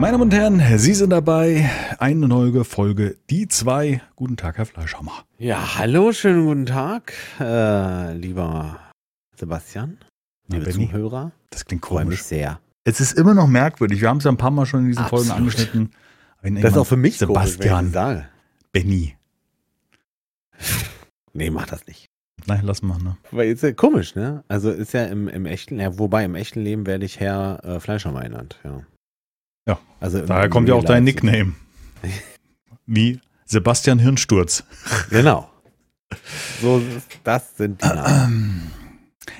Meine Damen und Herren, Sie sind dabei. Eine neue Folge, die zwei. Guten Tag, Herr Fleischhammer. Ja, hallo, schönen guten Tag, äh, lieber Sebastian, Na, liebe Benny, Zuhörer. Das klingt Freue mich komisch. sehr. Es ist immer noch merkwürdig. Wir haben es ja ein paar Mal schon in diesen Folgen Absolut. angeschnitten. Ich denke Das ist auch für mich komisch, Sebastian, sage. Benny. Nee, mach das nicht. Nein, lass mal. Ne? Weil ist ja komisch, ne? Also ist ja im, im echten, ja, wobei im echten Leben werde ich Herr äh, Fleischhammer genannt, ja. Ja. Also Daher kommt ja auch dein. Nickname. Wie Sebastian Hirnsturz. Genau. So, das sind die Namen.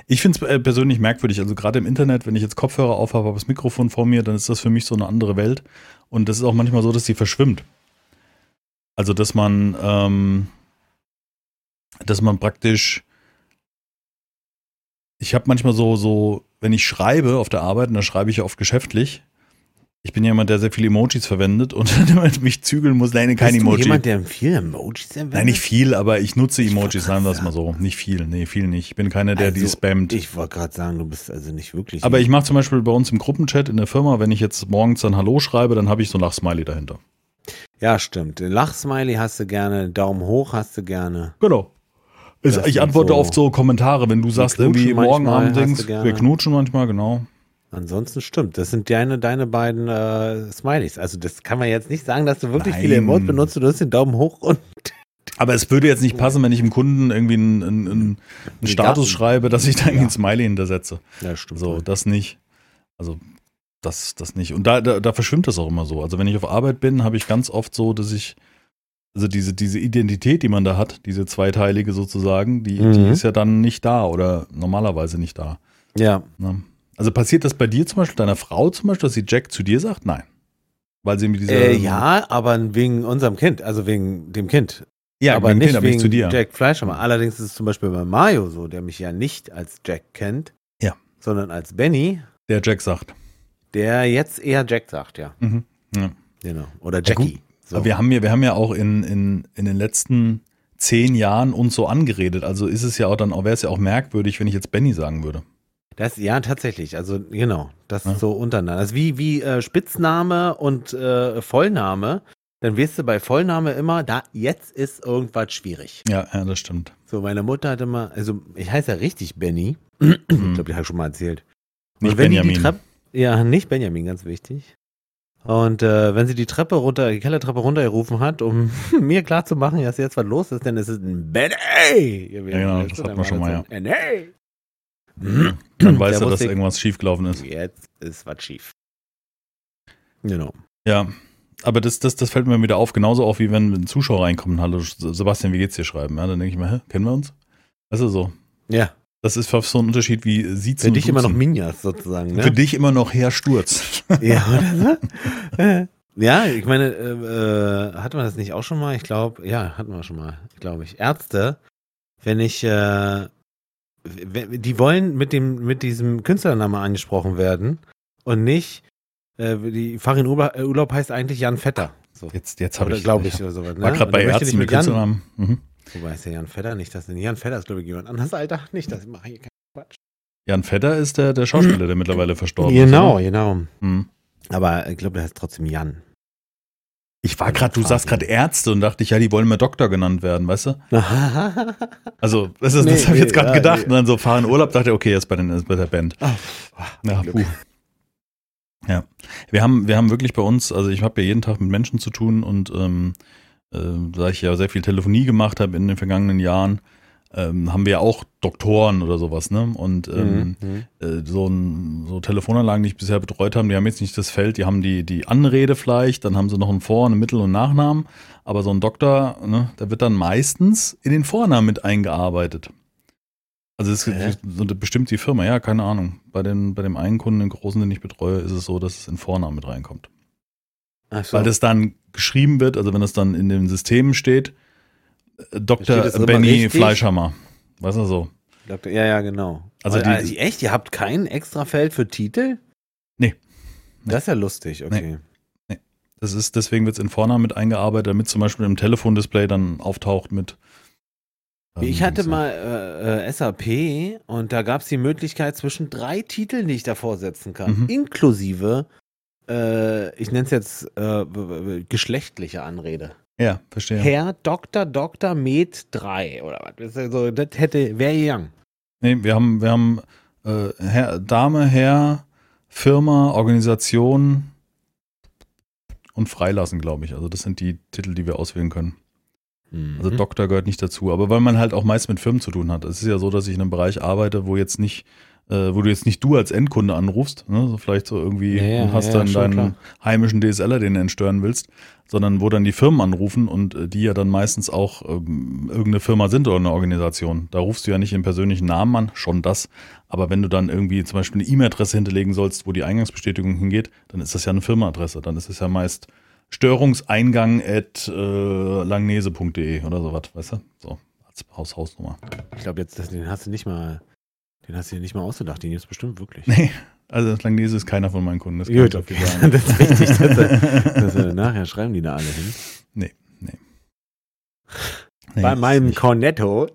Ich finde es äh, persönlich merkwürdig. Also gerade im Internet, wenn ich jetzt Kopfhörer aufhabe, habe das Mikrofon vor mir, dann ist das für mich so eine andere Welt. Und das ist auch manchmal so, dass die verschwimmt. Also dass man, ähm, dass man praktisch, ich habe manchmal so, so, wenn ich schreibe auf der Arbeit, und da schreibe ich ja oft geschäftlich. Ich bin jemand, der sehr viele Emojis verwendet und mich zügeln muss. Nein, kein Bist du Emoji. jemand, der viel Emojis verwendet? Nein, nicht viel, aber ich nutze Emojis, sagen wir es mal so. Nicht viel, nee, viel nicht. Ich bin keiner, der die Also, spammt. Ich wollte gerade sagen, du bist also nicht wirklich. Aber ich mache zum Beispiel bei uns im Gruppenchat in der Firma, wenn ich jetzt morgens dann Hallo schreibe, dann habe ich so ein Lachsmiley dahinter. Ja, stimmt. Lachsmiley hast du gerne, Daumen hoch hast du gerne. Genau. Das ich antworte so- oft so Kommentare, wenn du sagst irgendwie morgen Abend gerne. wir knutschen manchmal, genau. Ansonsten stimmt. Das sind deine, deine beiden äh, Smileys. Also das kann man jetzt nicht sagen, dass du wirklich Nein. viele Emotes benutzt. Du hast den Daumen hoch und Aber es würde jetzt nicht passen, wenn ich dem Kunden irgendwie einen, einen, einen Die Status Daten. schreibe, dass ich da irgendwie Ja. ein Smiley hintersetze. ja, stimmt. So, das nicht. Also, das, das nicht. Und da, da, da verschwimmt das auch immer so. Also, wenn ich auf Arbeit bin, habe ich ganz oft so, dass ich, also diese, diese Identität, die man da hat, diese zweiteilige sozusagen, die, die Mhm. ist ja dann nicht da oder normalerweise nicht da. ja. Ne? Also passiert das bei dir zum Beispiel, deiner Frau zum Beispiel, dass sie Jack zu dir sagt? Nein. Weil sie mit dieser. Äh, ja, aber wegen unserem Kind, also wegen dem Kind. ja aber nicht Kind, aber wegen nicht zu dir. Jack Fleischhammer. Allerdings ist es zum Beispiel bei Mario so, der mich ja nicht als Jack kennt, Ja. sondern als Benny, Der Jack sagt. der jetzt eher Jack sagt, ja. Mhm. Ja. Genau. Oder Ja. Jackie. so. Aber wir haben ja, wir haben ja auch in, in, in den letzten zehn Jahren uns so angeredet. Also ist es ja auch dann, wäre es ja auch merkwürdig, wenn ich jetzt Benny sagen würde. Das, ja, tatsächlich. Also, genau. Das Ja. ist so untereinander. Also wie, wie äh, Spitzname und äh, Vollname. Dann wirst du bei Vollname immer, da jetzt ist irgendwas schwierig. Ja, ja, das stimmt. So, meine Mutter hat immer, also ich heiße ja richtig Benny. ich glaube, die habe ich schon mal erzählt. Und Nicht Benjamin. Die Treppe, ja, nicht Benjamin, ganz wichtig. Und äh, wenn sie die Treppe runter, die Kellertreppe runtergerufen hat, um mir klarzumachen, dass jetzt was los ist, dann ist es ein Benny. Ja, genau, das du, hat dann man schon mal, ein Benny. Dann weiß Der er, dass irgendwas schiefgelaufen ist. Jetzt ist was schief. Genau. Ja, aber das, das, das fällt mir wieder auf, genauso auf, wie wenn ein Zuschauer reinkommt, hallo Sebastian, wie geht's dir schreiben? Ja, dann denke ich mir, hä, kennen wir uns? Weißt du so. Ja, Das ist so ein Unterschied wie Siezen für und dich immer noch Duzen. Minjas sozusagen, ne? Für dich immer noch Herr Sturz. Ja, oder so? Ja, ich meine, äh, äh, hatten wir das nicht auch schon mal? Ich glaube, ja, hatten wir schon mal, glaube ich. Ärzte, wenn ich, äh, die wollen mit dem, mit diesem Künstlernamen angesprochen werden und nicht, äh, die Farin Urlaub, Urlaub heißt eigentlich Jan Vetter. So. Jetzt, jetzt habe ich, glaube ich ich, oder sowas. Ne? war gerade bei Ärzten mit Jan, Künstlernamen. Mhm. Wobei ist der Jan Vetter nicht, das denn Jan Vetter ist, glaube ich, jemand anders, Alter. Nicht, das mache hier keinen Quatsch. Jan Vetter ist der, der Schauspieler, der mittlerweile verstorben Genau, ist. genau. oder? Mhm. Aber ich glaube, der heißt trotzdem Jan. Ich war gerade, du sagst gerade Ärzte und dachte ich, ja, die wollen mal Doktor genannt werden, weißt du? Also, das, ist, Nee, das habe ich jetzt gerade ja, gedacht. nee. Und dann so fahren Urlaub, dachte ich, okay, jetzt bei, den, ist bei der Band. Ah, Ja, puh. Ja, wir haben, wir haben wirklich bei uns, also ich habe ja jeden Tag mit Menschen zu tun und ähm, äh, da ich ja sehr viel Telefonie gemacht habe in den vergangenen Jahren, ähm, haben wir ja auch Doktoren oder sowas, ne? Und ähm, Mhm. äh, so, ein, so Telefonanlagen, die ich bisher betreut habe, die haben jetzt nicht das Feld, die haben die, die Anrede vielleicht, dann haben sie noch einen Vor-, einen Mittel- und Nachnamen, aber so ein Doktor, ne, der wird dann meistens in den Vornamen mit eingearbeitet. Also es eine- bestimmt die Firma, ja, keine Ahnung. Bei, den, bei dem einen Kunden, den großen, den ich betreue, ist es so, dass es in Vornamen mit reinkommt. Ach so. Weil das dann geschrieben wird, also wenn das dann in den Systemen äh, Steht Dr. Benny? Fleischhammer. Weißt du so? Doktor, ja, ja, genau. Also Also, die- also echt, ihr habt kein extra Feld für Titel? Nee. Das ist ja lustig, okay. Das ist, deswegen wird es in Vornamen mit eingearbeitet, damit zum Beispiel im Telefondisplay dann auftaucht mit. ähm, Ich hatte so. mal äh, äh, SAP und da gab es die Möglichkeit zwischen drei Titeln, die ich davor setzen kann, Mhm. inklusive äh, ich nenne es jetzt äh, geschlechtliche Anrede. Ja, verstehe. Herr Dr. Dr. Med 3 oder was? Das, also, das hätte, wäre young. Nee, wir haben, wir haben äh, Herr, Dame, Herr, Firma, Organisation und Freilassen, glaube ich. Also das sind die Titel, die wir auswählen können. Also Mhm. Doktor gehört nicht dazu, aber weil man halt auch meist mit Firmen zu tun hat. Es ist ja so, dass ich in einem Bereich arbeite, wo jetzt nicht, äh, wo du jetzt nicht du als Endkunde anrufst, ne? so vielleicht so irgendwie Ja, ja, hast ja, dann deinen klar. heimischen DSLer, den du entstören willst, sondern wo dann die Firmen anrufen und äh, die ja dann meistens auch ähm, irgendeine Firma sind oder eine Organisation. Da rufst du ja nicht im persönlichen Namen an, schon das. Aber wenn du dann irgendwie zum Beispiel eine E-Mail-Adresse hinterlegen sollst, wo die Eingangsbestätigung hingeht, dann ist das ja eine Firmenadresse. Dann ist es ja meist Störungseingang at äh, langnese.de oder sowas, weißt du? So, als Haus Hausnummer. Ich glaube, jetzt, das- den hast du nicht mal, den hast du dir nicht mal ausgedacht. Den gibt es bestimmt wirklich. Nee, also Langnese ist keiner von meinen Kunden. Das Gut, ich auf jeden okay. Sagen. das ist wichtig. Dass, er- dass, er- nachher schreiben die da alle hin. Nee, nee. Bei ist meinem. Cornetto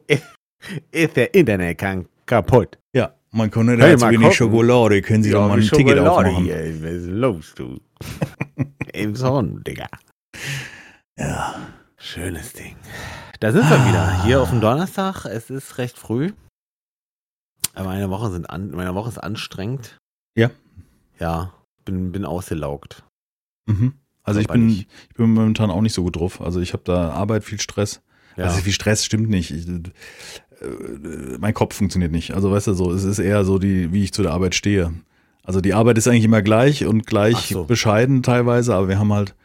ist der Internetkang kaputt. Ja, mein Kunde Hey, hat zu wenig. Schokolade. Können Sie doch mal ein Ticket aufmachen? hier. Was ist los, du? Im Zorn, Digga. Ja. Schönes Ding. Da sind wir wieder. Hier auf dem Donnerstag. Es ist recht früh. Aber meine Woche, sind an, meine Woche ist anstrengend. Ja. Ja, bin, bin ausgelaugt. Mhm. Also ich bin, ich bin momentan auch nicht so gut drauf. Also ich habe da Arbeit, viel Stress. Ja. Also viel Stress stimmt nicht. Ich, äh, mein Kopf funktioniert nicht. Also weißt du so, es ist eher so die, wie ich zu der Arbeit stehe. Also die Arbeit ist eigentlich immer gleich und gleich so. bescheiden teilweise, aber wir haben halt,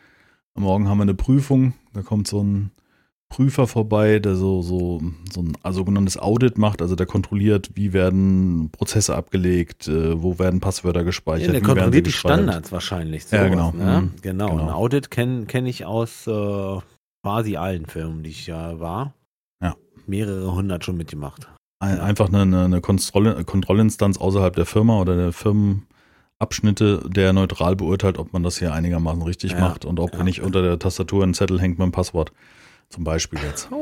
am Morgen haben wir eine Prüfung, da kommt so ein Prüfer vorbei, der so, so, so ein sogenanntes Audit macht, also der kontrolliert, wie werden Prozesse abgelegt, äh, wo werden Passwörter gespeichert, Ja, der kontrolliert die. Standards wahrscheinlich. Ja, sowas, genau. Ne? Mhm. Genau. Genau. Ein Audit kenne kenn ich aus äh, quasi allen Firmen, die ich ja war. Ja. Mehrere hundert schon mitgemacht. Ein, einfach eine, eine, Kontrollinstanz außerhalb der Firma oder der Firmenabschnitte, der neutral beurteilt, ob man das hier einigermaßen richtig Ja, macht und ob ja. nicht unter der Tastatur ein Zettel hängt mit dem Passwort. Zum Beispiel jetzt.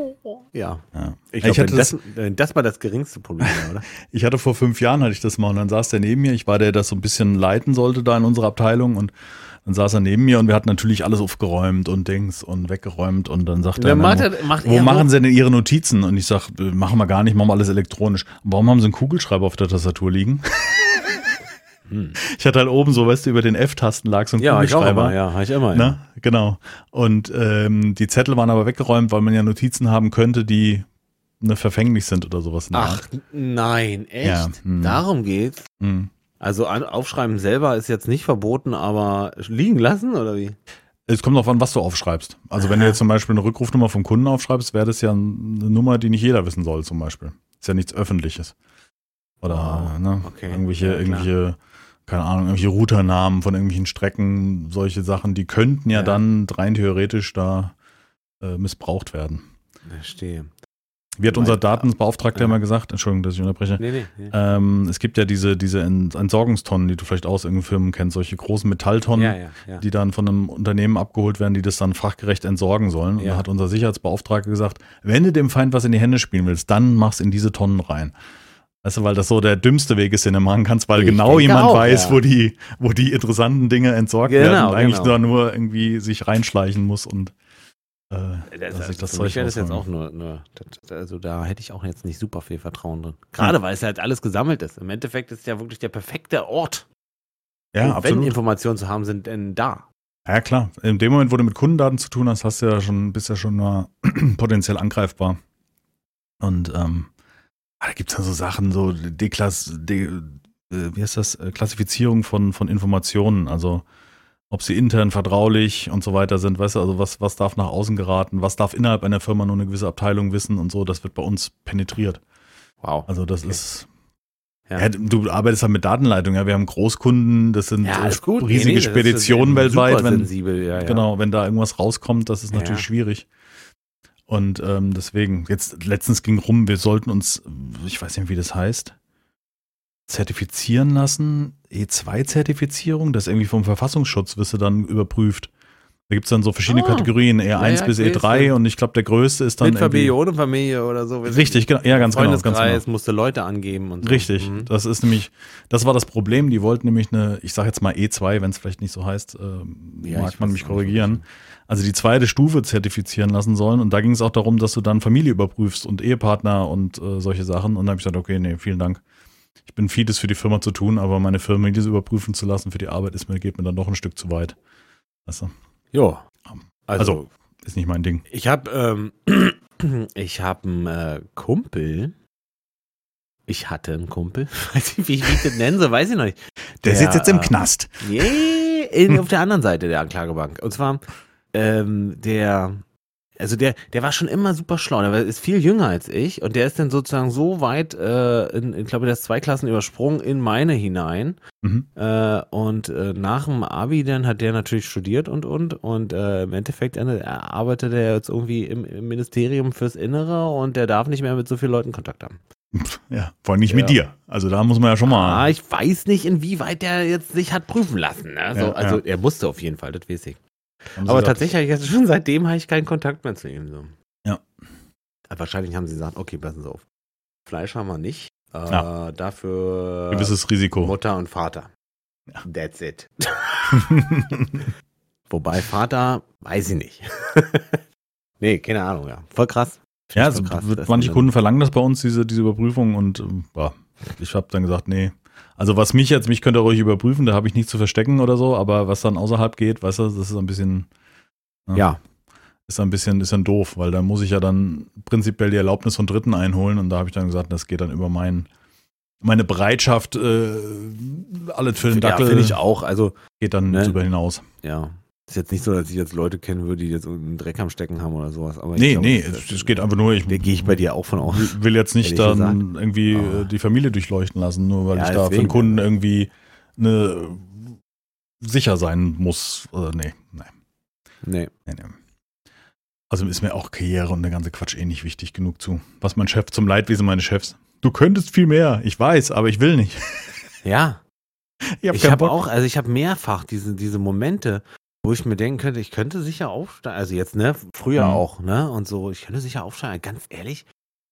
Ja. Ja. Ich Ich glaube, hatte das- das, wenn das mal das geringste Problem oder? Ich hatte vor fünf Jahren hatte ich das mal und dann saß der neben mir. Ich war der, der das so ein bisschen leiten sollte da in unserer Abteilung und dann saß er neben mir und wir hatten natürlich alles aufgeräumt und Dings und weggeräumt und dann sagte er, macht er- macht wo machen Sie denn Ihre Notizen? Und ich sag, machen wir gar nicht, machen wir alles elektronisch. Warum haben Sie einen Kugelschreiber auf der Tastatur liegen? Hm. Ich hatte halt oben so, weißt du, über den F-Tasten lag so ein Ja, ich auch Kugelschreiber. immer, ja, habe ich immer. Ja. Ne? Genau. Und ähm, die Zettel waren aber weggeräumt, weil man ja Notizen haben könnte, die ne, verfänglich sind oder sowas. Ach, Art. nein, echt? Ja, hm. Darum geht's. Hm. Also aufschreiben selber ist jetzt nicht verboten, aber liegen lassen oder wie? Es kommt darauf an, was du aufschreibst. Also wenn du jetzt zum Beispiel eine Rückrufnummer vom Kunden aufschreibst, wäre das ja eine Nummer, die nicht jeder wissen soll, zum Beispiel. Ist ja nichts Öffentliches. Oder Wow. ne, Okay. irgendwelche, Ja, irgendwelche, keine Ahnung, irgendwelche Routernamen von irgendwelchen Strecken, solche Sachen, die könnten ja, Ja. dann rein theoretisch da äh, missbraucht werden. Verstehe. Wie hat unser Weil- Datensbeauftragter Ja. immer gesagt, Entschuldigung, dass ich unterbreche, Nee, nee. nee. ähm, es gibt ja diese, diese Ent- Entsorgungstonnen, die du vielleicht aus irgendeinen Firmen kennst, solche großen Metalltonnen, ja, ja, die dann von einem Unternehmen abgeholt werden, die das dann fachgerecht entsorgen sollen. Und da hat unser Sicherheitsbeauftragter gesagt, wenn du dem Feind was in die Hände spielen willst, dann mach's in diese Tonnen rein. Weißt du, weil das so der dümmste Weg ist, den du machen kannst, weil Ich genau jemand auch, weiß, ja. wo die, wo die interessanten Dinge entsorgt Genau, werden und eigentlich genau. da nur irgendwie sich reinschleichen muss und äh, Das, sich das für mich wäre das jetzt auch nur, nur das, also da hätte ich auch jetzt nicht super viel Vertrauen drin. Gerade weil es halt alles gesammelt ist. Im Endeffekt ist es ja wirklich der perfekte Ort. Ja, Und wenn absolut. Informationen zu haben, sind denn da. Ja, klar. In dem Moment, wo du mit Kundendaten zu tun hast, hast du ja schon, bist ja schon mal potenziell angreifbar. Und ähm, da gibt es dann so Sachen, so Deklass, de, äh, wie heißt das, Äh, Klassifizierung von, von Informationen, also ob sie intern vertraulich und so weiter sind, weißt du, also was, was darf nach außen geraten, was darf innerhalb einer Firma nur eine gewisse Abteilung wissen und so, das wird bei uns penetriert. Wow. Also das Okay. ist, Ja. ja. du arbeitest halt mit Datenleitung, ja, wir haben Großkunden, das sind Ja, riesige Nee, nee, Speditionen weltweit, wenn, sensibel. Genau, wenn da irgendwas rauskommt, das ist natürlich schwierig. Und ähm, deswegen, jetzt letztens ging rum, wir sollten uns, ich weiß nicht, wie das heißt, zertifizieren lassen, E2-Zertifizierung, das irgendwie vom Verfassungsschutz wirst du dann überprüft. Da gibt es dann so verschiedene Ah. Kategorien, E1 Ja, bis ich weiß, E3 ja. und ich glaube, der größte ist dann Mit Familie, ohne Familie oder so. Richtig, genau, ja, ganz genau, ganz genau. musste Leute angeben und so. Richtig, Mhm. das ist nämlich, das war das Problem. Die wollten nämlich eine, ich sage jetzt mal E2, wenn es vielleicht nicht so heißt, äh, Ja, mag man mich korrigieren. Also die zweite Stufe zertifizieren lassen sollen. Und da ging es auch darum, dass du dann Familie überprüfst und Ehepartner und äh, solche Sachen. Und dann habe ich gesagt, okay, nee, vielen Dank. Ich bin vieles für die Firma zu tun, aber meine Familie überprüfen zu lassen für die Arbeit ist mir, geht mir dann doch ein Stück zu weit. Weißt du, Jo. Also- Also, ist nicht mein Ding. ich habe ähm, ich habe einen äh, Kumpel. Ich hatte einen Kumpel. Weiß nicht, wie ich das nennen soll, weiß ich noch nicht. Der, Der, sitzt jetzt im äh, Knast. Nee, auf der anderen Seite der Anklagebank. Und zwar, ähm, der, also der, der war schon immer super schlau. Der ist viel jünger als ich und der ist dann sozusagen so weit, äh, in, ich glaube, der ist zwei Klassen übersprungen in meine hinein. Mhm. Äh, und äh, nach dem Abi dann hat der natürlich studiert und und und äh, im Endeffekt äh, arbeitet er jetzt irgendwie im, im Ministerium fürs Innere und der darf nicht mehr mit so vielen Leuten Kontakt haben. Ja, vor allem nicht Ja. mit dir. Also da muss man ja schon mal. Ah, ich weiß nicht, inwieweit der jetzt sich hat prüfen lassen. Ne? So, Ja, also ja. er musste auf jeden Fall, das weiß ich. Aber tatsächlich, jetzt schon seitdem habe ich keinen Kontakt mehr zu ihm. So. Ja. Aber wahrscheinlich haben sie gesagt, okay, passen Sie auf. Fleisch haben wir nicht. Äh, Ja. Dafür Gewisses Risiko. Mutter und Vater. Ja. That's it. Wobei Vater, weiß ich nicht. nee, keine Ahnung, ja. Voll krass. Ja, Find also krass, manche man Kunden verlangen das bei uns, diese, diese Überprüfung und ja, ich habe dann gesagt, nee. Also was mich jetzt, mich könnt ihr ruhig überprüfen, da habe ich nichts zu verstecken oder so, aber was dann außerhalb geht, weißt du, das ist ein bisschen, dann- Ja, ist ein bisschen, ist dann doof, weil da muss ich ja dann prinzipiell die Erlaubnis von Dritten einholen und da habe ich dann gesagt, das geht dann über mein, meine Bereitschaft, äh, alles für den ja Dackel finde ich auch. Also, geht dann Ne? drüber hinaus. ja. Ist jetzt nicht so, dass ich jetzt Leute kennen würde, die jetzt einen Dreck am Stecken haben oder sowas. Aber Nee, glaub, nee, das- es, geht einfach nur, ich gehe ich bei dir auch von aus. will jetzt nicht dann irgendwie Aber- äh, die Familie durchleuchten lassen, nur weil Ja, ich da für deswegen. den Kunden irgendwie eine, sicher sein muss. Oder nee, nee, Nee. nee, nee. Also ist mir auch Karriere und der ganze Quatsch eh nicht wichtig genug zu. Was mein Chef zum Leidwesen meines Chefs. Du könntest viel mehr, ich weiß, aber ich will nicht. Ja, Ich, hab habe Bock. auch, also ich habe mehrfach diese, diese Momente, wo ich mir denken könnte, ich könnte sicher aufsteigen. Also jetzt, ne, früher Mhm. auch, ne, und so, ich könnte sicher aufsteigen. Ganz ehrlich,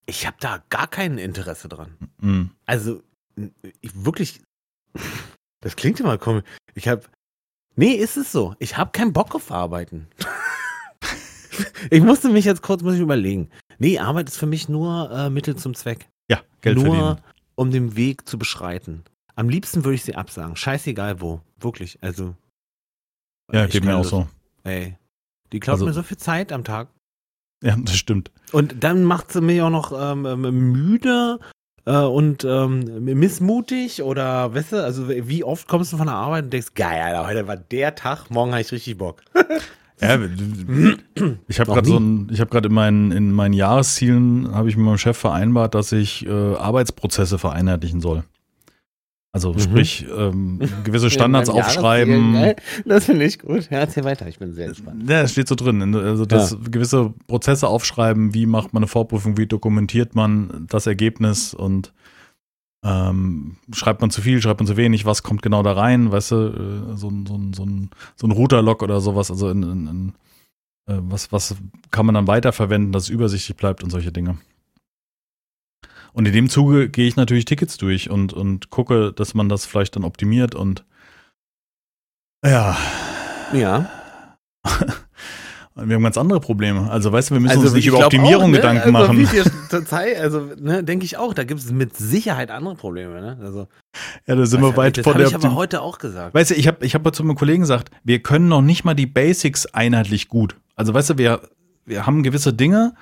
ich habe da gar kein Interesse dran. Mhm. Also, ich wirklich, das klingt immer komisch. Ich habe, nee, ist es so. Ich habe keinen Bock auf Arbeiten. ich musste mich jetzt kurz muss ich überlegen. Nee, Arbeit ist für mich nur äh, Mittel zum Zweck. Ja, Geld nur, verdienen. um den Weg zu beschreiten. Am liebsten würde ich sie absagen. Scheißegal wo. Wirklich. Also. Ja, geht mir auch so. Ey. Die klaut Also- mir so viel Zeit am Tag. Ja, das stimmt. Und dann macht sie mich auch noch ähm, ähm, müde äh, und ähm, missmutig oder, weißt du, also wie oft kommst du von der Arbeit und denkst, geil, Alter, heute war der Tag, morgen habe ich richtig Bock. Ja, ich habe gerade so ein, ich habe gerade in meinen in meinen Jahreszielen habe ich mit meinem Chef vereinbart, dass ich äh, Arbeitsprozesse vereinheitlichen soll. Also Mhm. sprich ähm, gewisse Standards aufschreiben. Geil. Das finde ich gut. Ja, erzähl weiter, ich bin sehr gespannt. Ja, es steht so drin. Also dass gewisse Prozesse aufschreiben, wie macht man eine Vorprüfung, wie dokumentiert man das Ergebnis und ähm, schreibt man zu viel, schreibt man zu wenig, was kommt genau da rein, weißt du, äh, so, ein- so, ein- so, ein, so ein Router-Log oder sowas, also in, in, in, äh, was, was kann man dann weiterverwenden, dass es übersichtlich bleibt und solche Dinge. Und in dem Zuge gehe ich natürlich Tickets durch und, und gucke, dass man das vielleicht dann optimiert und ja, Ja. wir haben ganz andere Probleme. Also weißt du, wir müssen Also, uns nicht ich über Optimierung auch, ne? Gedanken also, machen. Wie viel Zeit, also, ne, denke ich auch, da gibt es mit Sicherheit andere Probleme, ne? Also, Ja, da sind wir weit das von habe der ich aber heute auch gesagt. Weißt du, ich habe ich hab zu meinem Kollegen gesagt, wir können noch nicht mal die Basics einheitlich gut. Also weißt du, wir, wir haben gewisse Dinge,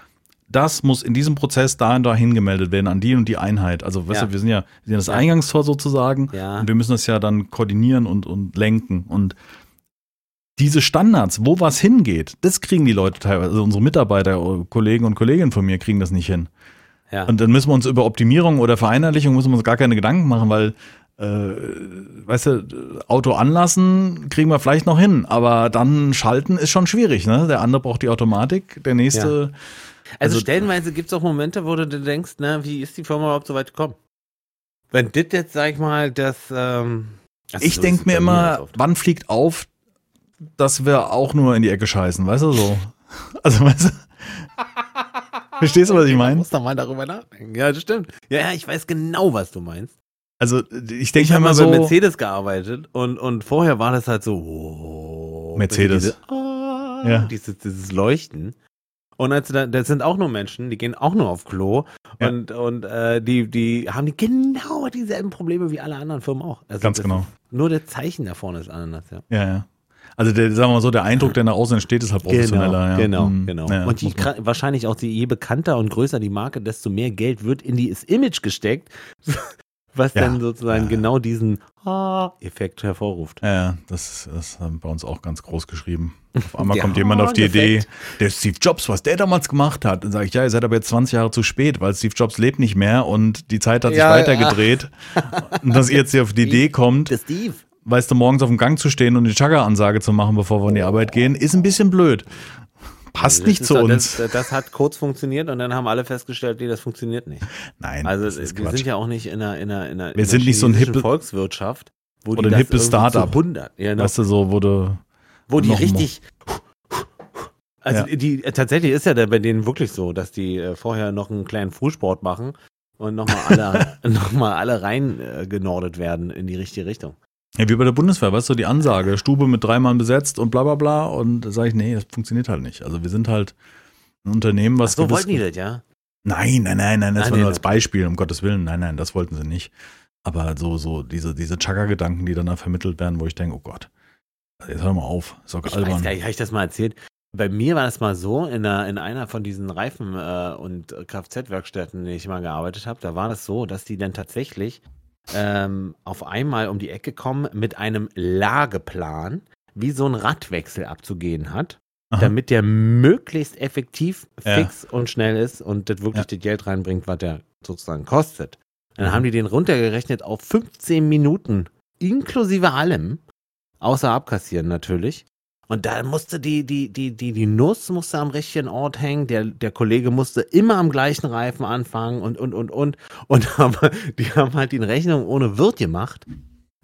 das muss in diesem Prozess da und dahin gemeldet werden, an die und die Einheit. Also weißt Ja. du, wir sind ja, wir sind das Ja. Eingangstor sozusagen Ja. und wir müssen das ja dann koordinieren und, und lenken. Und diese Standards, wo was hingeht, das kriegen die Leute teilweise, also unsere Mitarbeiter, Kollegen und Kolleginnen von mir kriegen das nicht hin. Ja. Und dann müssen wir uns über Optimierung oder Vereinheitlichung müssen wir uns gar keine Gedanken machen, weil, äh, weißt du, Auto anlassen kriegen wir vielleicht noch hin, aber dann schalten ist schon schwierig, ne? Der andere braucht die Automatik, der nächste. Also, Also- stellenweise gibt es auch Momente, wo du dir denkst, ne, wie ist die Firma überhaupt so weit gekommen? Wenn das jetzt, sag ich mal, das, ähm, also ich so denke mir immer, wann fliegt auf, dass wir auch nur in die Ecke scheißen, weißt du so? Also, weißt du? Verstehst du, was ich meine? muss doch mal darüber nachdenken. Ja, das stimmt. Ja, ja, ich weiß genau, was du meinst. Also, ich Ich denke habe mal mal so. bei Mercedes gearbeitet und, und vorher war das halt so, oh, Mercedes. Diese, ah, Ja. dieses, dieses Leuchten. Und als da, das sind auch nur Menschen, die gehen auch nur auf Klo Ja. und, und äh, die, die haben die genau dieselben Probleme wie alle anderen Firmen auch. Also Ganz genau. Nur der Zeichen da vorne ist anders, ja. Ja, ja. Also, der, sagen wir mal so, der Eindruck, der nach außen entsteht, ist halt professioneller. ja. Genau, Mhm. genau. Ja, und die, muss man- kra- wahrscheinlich auch die, je bekannter und größer die Marke, desto mehr Geld wird in das Image gesteckt, was Ja, dann sozusagen ja. genau diesen Ah-Effekt hervorruft. Ja, das, das haben bei uns auch ganz groß geschrieben. Auf einmal kommt jemand auf die Idee, der Steve Jobs, was der damals gemacht hat. Dann sage ich, ja, ihr seid aber jetzt 20 Jahre zu spät, weil Steve Jobs lebt nicht mehr und die Zeit hat sich Ja, weitergedreht. Und dass ihr jetzt hier auf die Idee kommt, Der Steve. weißt du, morgens auf dem Gang zu stehen und die Chugga-Ansage zu machen, bevor wir in die Arbeit gehen, ist ein bisschen blöd. Passt Das nicht zu uns. Das, das hat kurz funktioniert und dann haben alle festgestellt, nee, das funktioniert nicht. Nein, Also das ist wir Quatsch. sind ja auch nicht in einer, in einer, in einer, Wir in sind einer nicht so ein hippe- Volkswirtschaft, wo oder die ein hippes Startup. Zu 100, ja, genau, Weißt du, so wo die noch mal- richtig also Ja. die tatsächlich ist ja bei denen wirklich so, dass die äh, vorher noch einen kleinen Frühsport machen und nochmal alle, noch mal alle rein äh, werden in die richtige Richtung. Ja, wie bei der Bundeswehr, weißt du, die Ansage, Stube mit drei Mann besetzt und bla bla bla. Und da sage ich, nee, das funktioniert halt nicht. Also wir sind halt ein Unternehmen, was so gewiss- wollten die das, ja? Nein, nein, nein, nein, das Nein, war nee, nur als. Beispiel, um Gottes Willen. Nein, nein, das wollten sie nicht. Aber so, so diese, diese Chugga-Gedanken, die dann da vermittelt werden, wo ich denke, oh Gott, also jetzt hör mal auf, ist doch Ich weiß albern. gar nicht, habe ich das mal erzählt? Bei mir war das mal so, in einer, in einer von diesen Reifen- äh, und Kfz-Werkstätten, in denen ich mal gearbeitet habe, da war das so, dass die dann tatsächlich ähm, auf einmal um die Ecke kommen mit einem Lageplan, wie so ein Radwechsel abzugehen hat, Aha. damit der möglichst effektiv, Ja. fix und schnell ist und das wirklich Ja. das Geld reinbringt, was der sozusagen kostet. Dann Mhm. haben die den runtergerechnet auf 15 Minuten, inklusive allem, außer abkassieren natürlich. Und da musste die, die, die, die, die Nuss musste am richtigen Ort hängen, der, der Kollege musste immer am gleichen Reifen anfangen und, und, und, und. Und aber die haben halt die Rechnung ohne Wirt gemacht.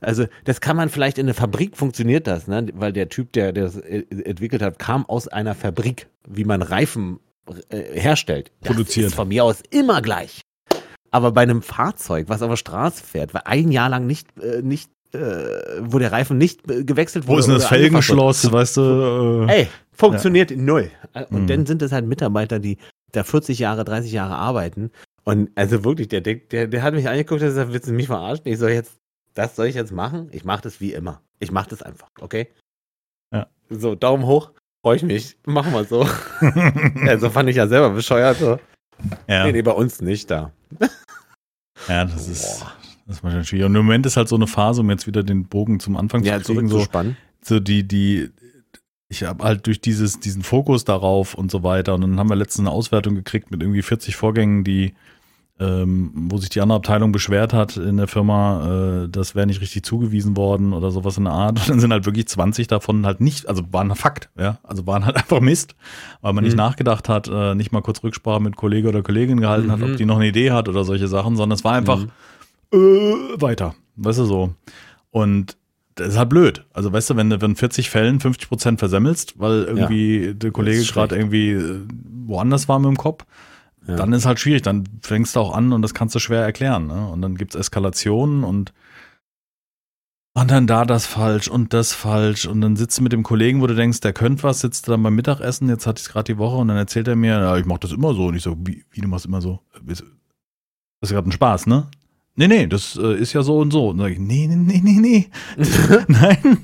Also, das kann man vielleicht in der Fabrik funktioniert das, ne? Weil der Typ, der, der das äh, entwickelt hat, kam aus einer Fabrik, wie man Reifen äh, herstellt. Das Produziert. Ist von mir aus immer gleich. Aber bei einem Fahrzeug, was auf der Straße fährt, war ein Jahr lang nicht, äh, nicht, wo der Reifen nicht äh, gewechselt wurde. Wo ist denn das. Felgenschloss, weißt du? Äh, Ey, funktioniert null. Und Mhm. dann sind es halt Mitarbeiter, die da 40 Jahre, 30 Jahre arbeiten. Und also wirklich, der, der, der hat mich angeguckt und gesagt, willst du mich verarschen? Ich soll jetzt, das soll ich jetzt machen? Ich mache das wie immer. Ich mache das einfach, okay? Ja. So, Daumen hoch, freue ich mich. Machen wir so. also fand ich ja selber bescheuert. So. ja. Nee, nee, bei uns nicht da. ja, das ist, Boah. Das ist wahrscheinlich schwierig. Und im Moment ist halt so eine Phase, um jetzt wieder den Bogen zum Anfang Ja, zu kriegen, so, so die, die, ich habe halt durch dieses, diesen Fokus darauf und so weiter. Und dann haben wir letztens eine Auswertung gekriegt mit irgendwie 40 Vorgängen, die, ähm, wo sich die andere Abteilung beschwert hat in der Firma, äh, das wäre nicht richtig zugewiesen worden oder sowas in der Art. Und dann sind halt wirklich 20 davon halt nicht, also waren Fakt, ja. Also waren halt einfach Mist, weil man nicht Mhm. nachgedacht hat, äh, nicht mal kurz Rücksprache mit Kollege oder Kollegin gehalten hat, Mhm. ob die noch eine Idee hat oder solche Sachen, sondern es war einfach Mhm. Äh, weiter. Weißt du so. Und das ist halt blöd. Also weißt du, wenn du in 40 Fällen 50 Prozent versemmelst, weil irgendwie der Kollege gerade irgendwie äh, woanders war mit dem Kopf, Ja. dann ist halt schwierig. Dann fängst du auch an und das kannst du schwer erklären. Ne? Und dann gibt's Eskalationen und und dann da das falsch und das falsch. Und dann sitzt du mit dem Kollegen, wo du denkst, der könnte was, sitzt du dann beim Mittagessen, jetzt hatte ich es gerade die Woche und dann erzählt er mir, ja, ich mache das immer so. Und ich so, wie, wie du machst immer so? Das ist gerade ein Spaß, ne? Nee, nee, das äh, ist ja so und so. Und dann sag ich, nee, nee, nee, nee, nee. Nein.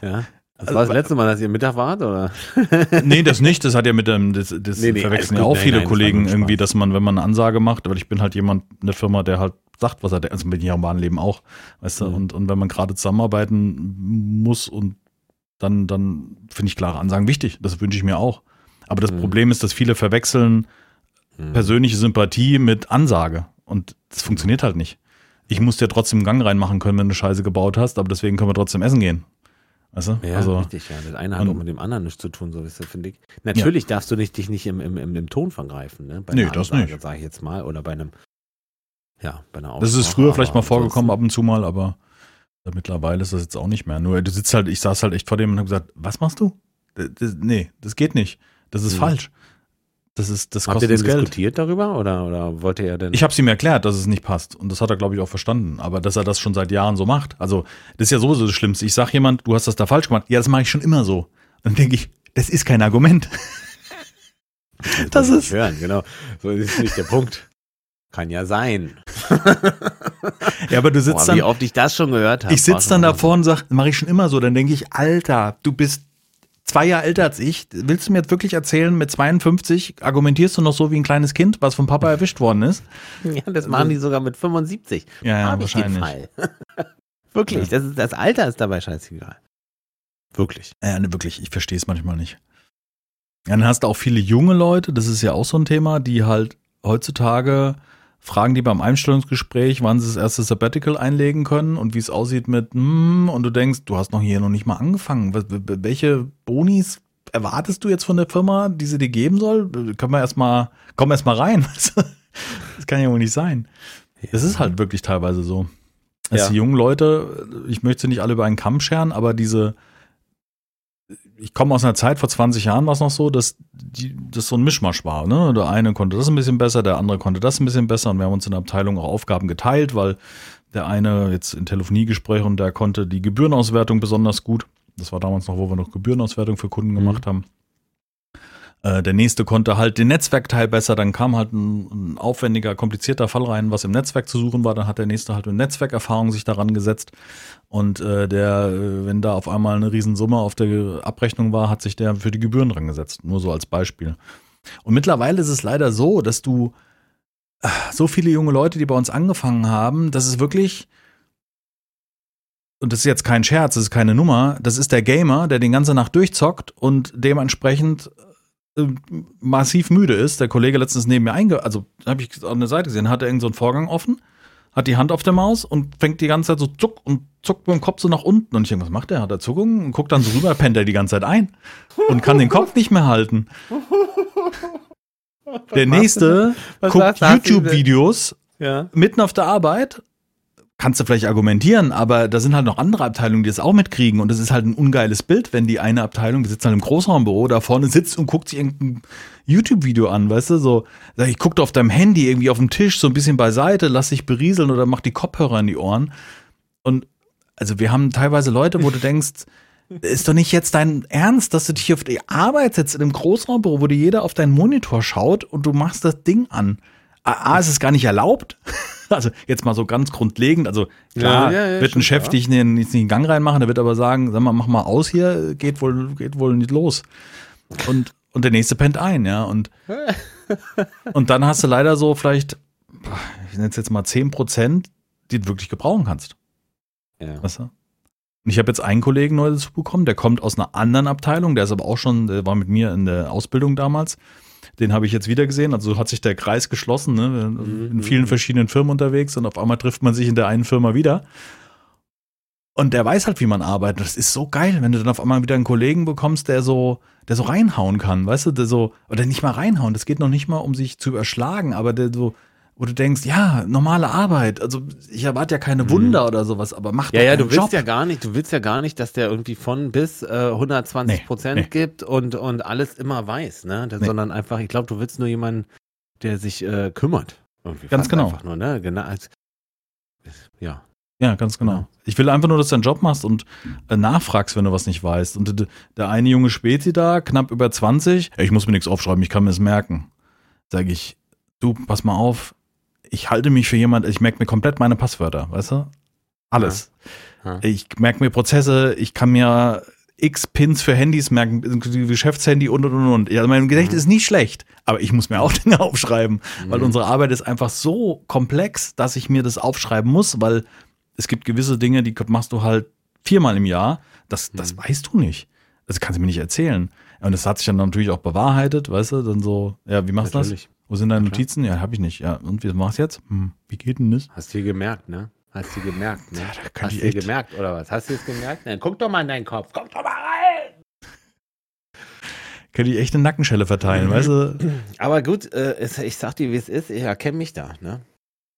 Ja. Das Also, war das letzte Mal, dass ihr Mittag wart, oder? Nee, das nicht. Das hat ja mit dem, das, das Nee, nee, verwechseln ja auch Nein, viele nein, Kollegen irgendwie, dass man, wenn man eine Ansage macht, weil ich bin halt jemand in der Firma, der halt sagt, was er denkt, also bin ich ja im wahren Leben auch, weißt du, Mhm. und, und wenn man gerade zusammenarbeiten muss und dann, dann finde ich klare Ansagen wichtig. Das wünsche ich mir auch. Aber das Mhm. Problem ist, dass viele verwechseln Mhm. persönliche Sympathie mit Ansage. Und das funktioniert halt nicht. Ich muss dir trotzdem einen Gang reinmachen können, wenn du Scheiße gebaut hast, aber deswegen können wir trotzdem essen gehen. Weißt du? Ja, also, richtig, ja. Das eine hat auch mit dem anderen nichts zu tun, so ist das, finde ich. Natürlich darfst du nicht, dich nicht im, im, im, im Ton vergreifen, ne? Bei Nee, das Ansage, nicht. Sag ich jetzt mal. Oder bei einem, ja, bei einer das ist Aussprache, früher vielleicht mal vorgekommen, ab und zu mal, aber Mittlerweile ist das jetzt auch nicht mehr. Nur du sitzt halt, ich saß halt echt vor dem und habe gesagt, was machst du? Das, das, nee, das geht nicht. Das ist mhm. falsch. Das ist, das Habt ihr denn Geld. diskutiert darüber oder, oder wollte er denn? Ich habe es ihm erklärt, dass es nicht passt. Und das hat er, glaube ich, auch verstanden. Aber dass er das schon seit Jahren so macht. Also, das ist ja sowieso das Schlimmste. Ich sage jemand, du hast das da falsch gemacht. Ja, das mache ich schon immer so. Dann denke ich, das ist kein Argument. Das, das ist. Hören, genau. So ist nicht der Punkt. Kann ja sein. ja, aber du sitzt Boah, dann. Wie oft ich das schon gehört habe. Ich sitze dann davor und sage, mache ich schon immer so. Dann denke ich, Alter, du bist zwei Jahre älter als ich. Willst du mir jetzt wirklich erzählen, mit 52 argumentierst du noch so wie ein kleines Kind, was vom Papa erwischt worden ist? Ja, das machen die sogar mit 75. Ja, ja, wahrscheinlich. wirklich, ja. Das, ist, das Alter ist dabei scheißegal. Wirklich. Ja, ne, wirklich, ich verstehe es manchmal nicht. Dann hast du auch viele junge Leute, das ist ja auch so ein Thema, die halt heutzutage fragen die beim Einstellungsgespräch, wann sie das erste Sabbatical einlegen können und wie es aussieht mit, mm, und du denkst, du hast noch hier noch nicht mal angefangen. Welche Bonis erwartest du jetzt von der Firma, die sie dir geben soll? Können wir erstmal, komm erstmal rein. das kann ja wohl nicht sein. Es ist halt wirklich teilweise so. Dass ja. die jungen Leute, ich möchte sie nicht alle über einen Kamm scheren, aber diese, ich komme aus einer Zeit, vor 20 Jahren war es noch so, dass die, das so ein Mischmasch war. Ne? Der eine konnte das ein bisschen besser, der andere konnte das ein bisschen besser und wir haben uns in der Abteilung auch Aufgaben geteilt, weil der eine jetzt in Telefoniegesprächen, der konnte die Gebührenauswertung besonders gut. Das war damals noch, wo wir noch Gebührenauswertung für Kunden gemacht mhm. haben. Äh, der nächste konnte halt den Netzwerkteil besser, dann kam halt ein, ein, aufwendiger, komplizierter Fall rein, was im Netzwerk zu suchen war, dann hat der nächste halt mit Netzwerkerfahrung sich daran gesetzt. Und äh, der, äh, wenn da auf einmal eine Riesensumme auf der Abrechnung war, hat sich der für die Gebühren dran gesetzt, nur so als Beispiel. Und mittlerweile ist es leider so, dass du äh, so viele junge Leute, die bei uns angefangen haben, das ist wirklich, und das ist jetzt kein Scherz, das ist keine Nummer, das ist der Gamer, der die ganze Nacht durchzockt und dementsprechend massiv müde ist. Der Kollege letztens neben mir einge... Also, habe ich an der Seite gesehen, hat er irgendeinen so Vorgang offen, hat die Hand auf der Maus und fängt die ganze Zeit so zuck und zuckt mit dem Kopf so nach unten. Und ich denke, was macht der? Hat er Zuckungen? Und guckt dann so rüber, pennt er die ganze Zeit ein und kann den Kopf nicht mehr halten. Der nächste guckt YouTube-Videos ja. mitten auf der Arbeit kannst du vielleicht argumentieren, aber da sind halt noch andere Abteilungen, die das auch mitkriegen und das ist halt ein ungeiles Bild, wenn die eine Abteilung, die sitzt halt im Großraumbüro, da vorne sitzt und guckt sich irgendein YouTube-Video an, weißt du, so, sag ich, guck auf deinem Handy irgendwie auf dem Tisch so ein bisschen beiseite, lass dich berieseln oder mach die Kopfhörer in die Ohren und also wir haben teilweise Leute, wo du denkst, ist doch nicht jetzt dein Ernst, dass du dich auf die Arbeit setzt in einem Großraumbüro, wo dir jeder auf deinen Monitor schaut und du machst das Ding an. A, A ist es gar nicht erlaubt. Also jetzt mal so ganz grundlegend. Also klar, ja, ja, ja, wird ein Chef dich nicht, nicht in den Gang reinmachen, der wird aber sagen, sag mal, mach mal aus hier, geht wohl, geht wohl nicht los. Und, und der nächste pennt ein, ja. Und, und dann hast du leider so vielleicht, ich nenne es jetzt mal 10 Prozent, die du wirklich gebrauchen kannst. Ja. Weißt du? Und ich habe jetzt einen Kollegen neu dazu bekommen, der kommt aus einer anderen Abteilung, der ist aber auch schon, der war mit mir in der Ausbildung damals. Den habe ich jetzt wieder gesehen. Also hat sich der Kreis geschlossen, ne? Mhm. in vielen verschiedenen Firmen unterwegs und auf einmal trifft man sich in der einen Firma wieder. Und der weiß halt, wie man arbeitet. Das ist so geil, wenn du dann auf einmal wieder einen Kollegen bekommst, der so, der so reinhauen kann, weißt du, der so, oder nicht mal reinhauen. Das geht noch nicht mal um sich zu überschlagen, aber der so, wo du denkst, ja, normale Arbeit. Also ich erwarte ja keine Wunder mhm. oder sowas, aber mach ja, doch Ja, ja, du willst Job. ja gar nicht, du willst ja gar nicht, dass der irgendwie von bis äh, 120 Prozent nee, nee. gibt und, und alles immer weiß, ne? Nee. Sondern einfach, ich glaube, du willst nur jemanden, der sich äh, kümmert. Irgendwie ganz genau. Einfach nur, ne? Genau. Als, ja. Ja, ganz genau. genau. Ich will einfach nur, dass du deinen Job machst und äh, nachfragst, wenn du was nicht weißt. Und der eine junge Spezi da, knapp über 20, ich muss mir nichts aufschreiben, ich kann mir es merken. Sag ich, du, pass mal auf, ich halte mich für jemand, ich merke mir komplett meine Passwörter, weißt du? Alles. Ja. Ja. Ich merke mir Prozesse, ich kann mir x Pins für Handys merken, Geschäftshandy und und und und. Ja, mein Gedächtnis mhm. ist nicht schlecht, aber ich muss mir auch Dinge aufschreiben, mhm. weil unsere Arbeit ist einfach so komplex, dass ich mir das aufschreiben muss, weil es gibt gewisse Dinge, die machst du halt viermal im Jahr. Das, das mhm. weißt du nicht. Das kannst du mir nicht erzählen. Und das hat sich dann natürlich auch bewahrheitet, weißt du, dann so, ja, wie machst du das? Wo sind deine Notizen? Ja, habe ich nicht. Ja, und wie machst du jetzt? Hm, wie geht denn das? Hast du dir gemerkt, ne? Hast du gemerkt, ne? Ja, Hast du dir gemerkt, oder was? Hast du es gemerkt? Nein, guck doch mal in deinen Kopf. Guck doch mal rein! Könnte ich echt eine Nackenschelle verteilen, weißt du? Aber gut, äh, ich sag dir, wie es ist. Ich erkenne mich da, ne?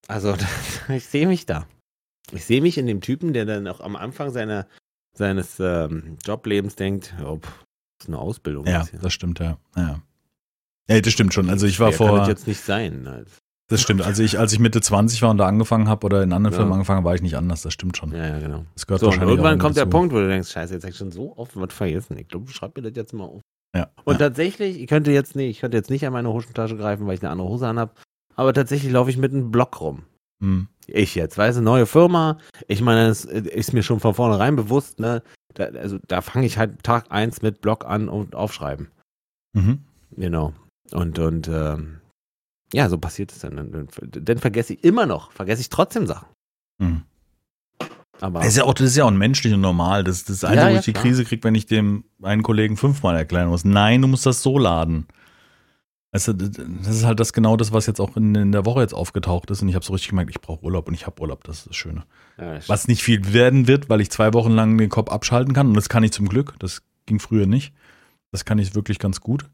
Also, ich sehe mich da. Ich sehe mich in dem Typen, der dann auch am Anfang seiner, seines ähm, Joblebens denkt, oh, pff, das ist eine Ausbildung. Ja, das stimmt, ja. ja. Ja, das stimmt schon. Also ich war Kann vor. das jetzt nicht sein. Halt. Das stimmt. Also ich, als ich Mitte 20 war und da angefangen habe oder in anderen Ja. Firmen angefangen habe, war ich nicht anders. Das stimmt schon. Ja, ja, genau. Das gehört So, und wahrscheinlich irgendwann kommt der dazu. Punkt, wo du denkst, scheiße, jetzt habe ich schon so oft was vergessen. Ich glaube, schreib mir das jetzt mal auf. Ja. Und ja. tatsächlich, ich könnte jetzt nicht, ich könnte jetzt nicht an meine Hosentasche greifen, weil ich eine andere Hose anhab. Aber tatsächlich laufe ich mit einem Block rum. Hm. Ich jetzt, weißt du, neue Firma. Ich meine, es ist mir schon von vornherein bewusst, ne? Da, also da fange ich halt Tag eins mit Block an und aufschreiben. Mhm. Genau. Und, und ähm, ja, so passiert es dann. Dann, dann vergesse ich immer noch, vergesse ich trotzdem Sachen. Mhm. Aber Das ist ja auch, das ist ja auch menschlich und normal. Das ist das Einzige, Ja, wo ja, ich die klar. Krise kriege, wenn ich dem einen Kollegen fünfmal erklären muss. Nein, du musst das so laden. Also, das ist halt das genau das, was jetzt auch in, in der Woche jetzt aufgetaucht ist. Und ich habe so richtig gemerkt, ich brauche Urlaub und ich habe Urlaub. Das ist das Schöne. ja, das Was nicht viel werden wird, weil ich zwei Wochen lang den Kopf abschalten kann. Und das kann ich zum Glück. Das ging früher nicht. Das kann ich wirklich ganz gut.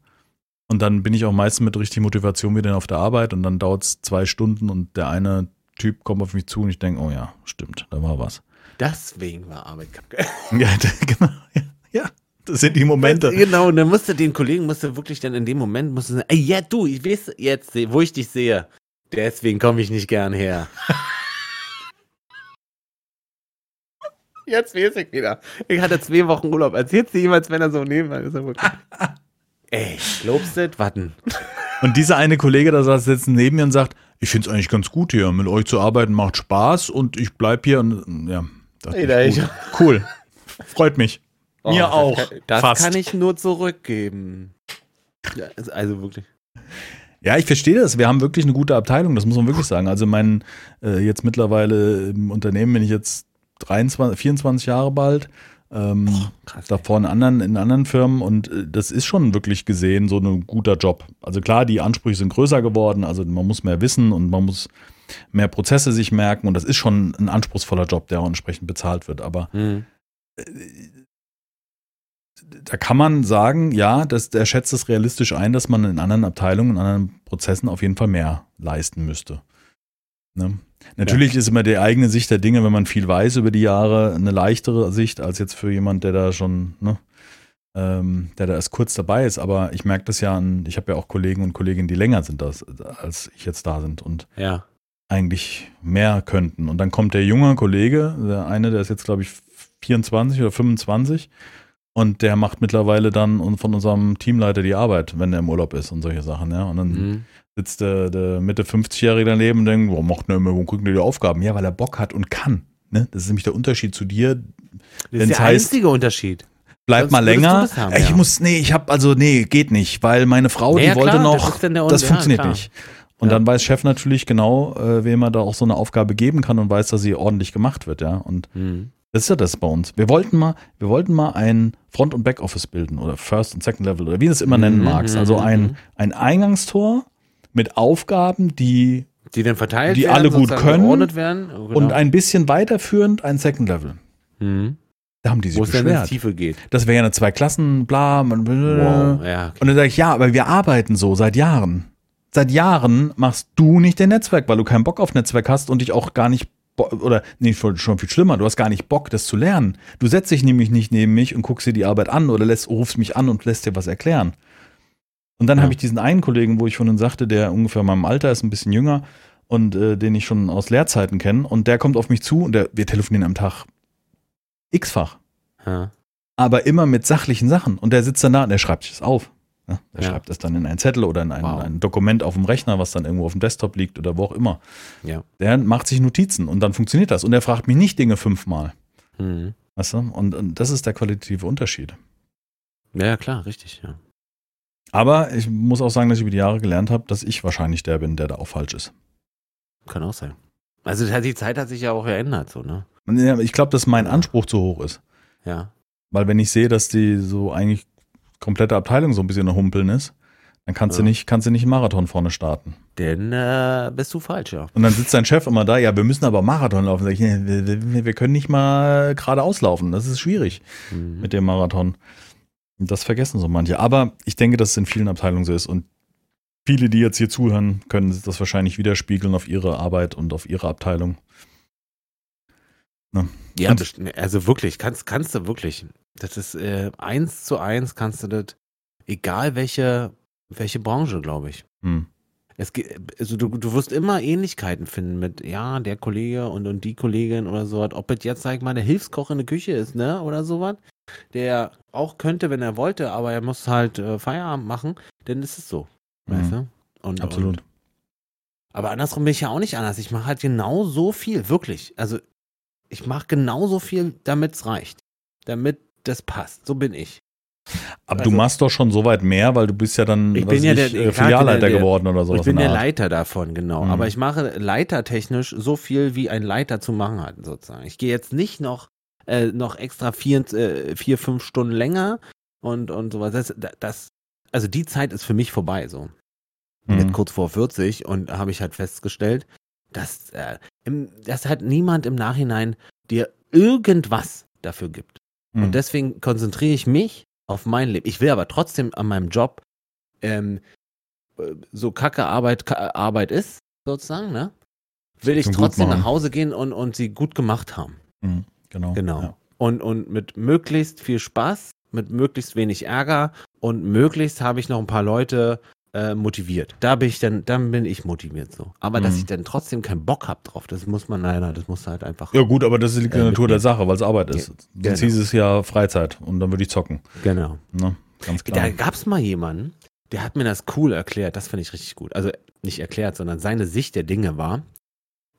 Und dann bin ich auch meistens mit richtig Motivation wieder auf der Arbeit und dann dauert es zwei Stunden und der eine Typ kommt auf mich zu und ich denke, oh ja, stimmt, da war was. Deswegen war Arbeit kacke. Ja, genau. Ja, ja, das sind die Momente. Genau, und dann musste den Kollegen musste wirklich dann in dem Moment musste sagen, ey, ja du, ich weiß jetzt, wo ich dich sehe. Deswegen komme ich nicht gern her. Jetzt weiß ich wieder. Ich hatte zwei Wochen Urlaub. Erzählst du jemals, wenn er so neben mir ist? Er ey, lobst du? Warten. Und dieser eine Kollege, da saß jetzt neben mir und sagt, ich finde es eigentlich ganz gut hier, mit euch zu arbeiten macht Spaß und ich bleib hier und ja, Ey, da ich, cool. Freut mich. Oh, Mir das auch. Kann, das Fast. kann ich nur zurückgeben. Ja, also- also wirklich. Ja, ich verstehe das. Wir haben wirklich eine gute Abteilung, das muss man wirklich sagen. Also mein, äh, jetzt mittlerweile im Unternehmen bin ich jetzt 23, 24 Jahre bald. Ähm, Krass. davor in anderen, in anderen Firmen und äh, das ist schon wirklich gesehen so ein guter Job. Also klar, die Ansprüche sind größer geworden, also man muss mehr wissen und man muss mehr Prozesse sich merken und das ist schon ein anspruchsvoller Job, der auch entsprechend bezahlt wird. Aber Hm. da kann man sagen, ja, das, der schätzt es realistisch ein, dass man in anderen Abteilungen, in anderen Prozessen auf jeden Fall mehr leisten müsste. Ne? Natürlich ist immer die eigene Sicht der Dinge, wenn man viel weiß über die Jahre, eine leichtere Sicht als jetzt für jemand, der da schon, ne, ähm, der da erst kurz dabei ist. Aber ich merke das ja an, ich habe ja auch Kollegen und Kolleginnen, die länger sind das, als ich jetzt da sind und Ja. eigentlich mehr könnten. Und dann kommt der junge Kollege, der eine, der ist jetzt, glaube ich, 24 oder 25 und der macht mittlerweile dann von unserem Teamleiter die Arbeit, wenn er im Urlaub ist und solche Sachen, ja. Und dann Hm. Sitzt der, der Mitte 50-Jährige daneben und denkt, warum macht der immer, warum kriegt der die Aufgaben? Ja, weil er Bock hat und kann. Ne? Das ist nämlich der Unterschied zu dir. Das ist der heißt- einzige Unterschied. Bleib Sonst mal länger. das haben, ich ja. muss, nee, ich hab, also, nee, geht nicht, weil meine Frau, Ja, die wollte klar, noch, das das Un- ja, funktioniert klar. nicht. Und dann weiß Chef natürlich genau, äh, wem er da auch so eine Aufgabe geben kann und weiß, dass sie ordentlich gemacht wird, ja. Und Hm. das ist ja das bei uns. Wir wollten mal, wir wollten mal ein Front- und Backoffice bilden oder First und Second Level oder wie du es immer nennen Mhm, magst. mhm, Also mhm. ein, ein Eingangstor mit Aufgaben, die Die dann verteilt Die werden, alle gut können werden. Oh, genau. und ein bisschen weiterführend ein Second Level. Hm. Da haben die sich Wo es dann beschwert. Tiefe geht. Das wäre ja eine zwei Klassen, bla. Man, Wow. Ja, okay. Und dann sage ich, ja, aber wir arbeiten so seit Jahren. Seit Jahren machst du nicht dein Netzwerk, weil du keinen Bock auf Netzwerk hast und dich auch gar nicht, oder nee, schon schon viel schlimmer, du hast gar nicht Bock, das zu lernen. Du setzt dich nämlich nicht neben mich und guckst dir die Arbeit an oder lässt, rufst mich an und lässt dir was erklären. Und dann Ja. habe ich diesen einen Kollegen, wo ich vorhin sagte, der ungefähr meinem Alter ist, ein bisschen jünger und äh, den ich schon aus Lehrzeiten kenne und der kommt auf mich zu und der, wir telefonieren am Tag x-fach Ja. aber immer mit sachlichen Sachen. Und der sitzt dann da und der schreibt sich das auf. Ja, der Ja. schreibt das dann in einen Zettel oder in ein, Wow. ein Dokument auf dem Rechner, was dann irgendwo auf dem Desktop liegt oder wo auch immer. Ja. Der macht sich Notizen und dann funktioniert das. Und der fragt mich nicht Dinge fünfmal. Hm. Weißt du? Und, und das ist der qualitative Unterschied. ja, ja, klar, richtig. Ja. Aber ich muss auch sagen, dass ich über die Jahre gelernt habe, dass ich wahrscheinlich der bin, der da auch falsch ist. Kann auch sein. Also die Zeit hat sich ja auch verändert, so, ne? Ich glaube, dass mein Anspruch zu hoch ist. Ja. Weil wenn ich sehe, dass die so eigentlich komplette Abteilung so ein bisschen Humpeln ist, dann kannst du Ja. nicht, kannst du nicht einen Marathon vorne starten. Denn äh, bist du falsch, ja. Und dann sitzt dein Chef immer da, ja, wir müssen aber Marathon laufen. Sag ich, wir, wir können nicht mal geradeaus laufen. Das ist schwierig Mhm. mit dem Marathon. Das vergessen so manche. Aber ich denke, dass es in vielen Abteilungen so ist. Und viele, die jetzt hier zuhören, können das wahrscheinlich widerspiegeln auf ihre Arbeit und auf ihre Abteilung. Ne? Ja, also wirklich, kannst, kannst du wirklich. Das ist äh, eins zu eins kannst du das, egal welche, welche Branche, glaube ich. Hm. Es, ge- also du, du wirst immer Ähnlichkeiten finden mit, ja, der Kollege und, und die Kollegin oder so. Ob es jetzt, sag ich mal, der Hilfskoch in der Küche ist, ne, oder sowas, der auch könnte, wenn er wollte, aber er muss halt äh, Feierabend machen, dann ist es so, weißt Mhm. du? Und, Absolut. Und, aber andersrum bin ich ja auch nicht anders. Ich mache halt genau so viel, wirklich. Also ich mache genauso viel, damit es reicht. Damit das passt. So bin ich. Aber Also- du machst doch schon so weit mehr, weil du bist ja dann Ich bin ja weiß der- ich, äh, ich Filialleiter der- geworden oder sowas. ich bin in der Art. Leiter davon, genau. Mhm. Aber ich mache leitertechnisch so viel, wie ein Leiter zu machen hat, sozusagen. Ich gehe jetzt nicht noch, äh, noch extra vier, äh, vier, fünf Stunden länger und, und sowas. Das, das, also die Zeit ist für mich vorbei, so. Mit Mhm. kurz vor 40 und habe ich halt festgestellt, dass, äh, im, dass halt niemand im Nachhinein dir irgendwas dafür gibt. Mhm. Und deswegen konzentriere ich mich auf mein Leben. Ich will aber trotzdem an meinem Job, ähm, äh, so kacke Arbeit, ka Arbeit ist, sozusagen, ne? Will ich trotzdem nach Hause gehen und, und sie gut gemacht haben. Mhm. Genau. Genau. Ja. Und, und mit möglichst viel Spaß, mit möglichst wenig Ärger und möglichst habe ich noch ein paar Leute äh, motiviert. Da bin ich dann, dann bin ich motiviert so. Aber dass Mhm. ich dann trotzdem keinen Bock habe drauf, das muss man leider, das muss halt einfach. Ja gut, aber das liegt in Äh, der Natur der. Sache, weil es Arbeit ist. Sonst genau. hieß es ja Freizeit und dann würde ich zocken. Genau. Ne? Ganz Da klar. gab es mal jemanden, der hat mir das cool erklärt. Das finde ich richtig gut. Also nicht erklärt, sondern seine Sicht der Dinge war,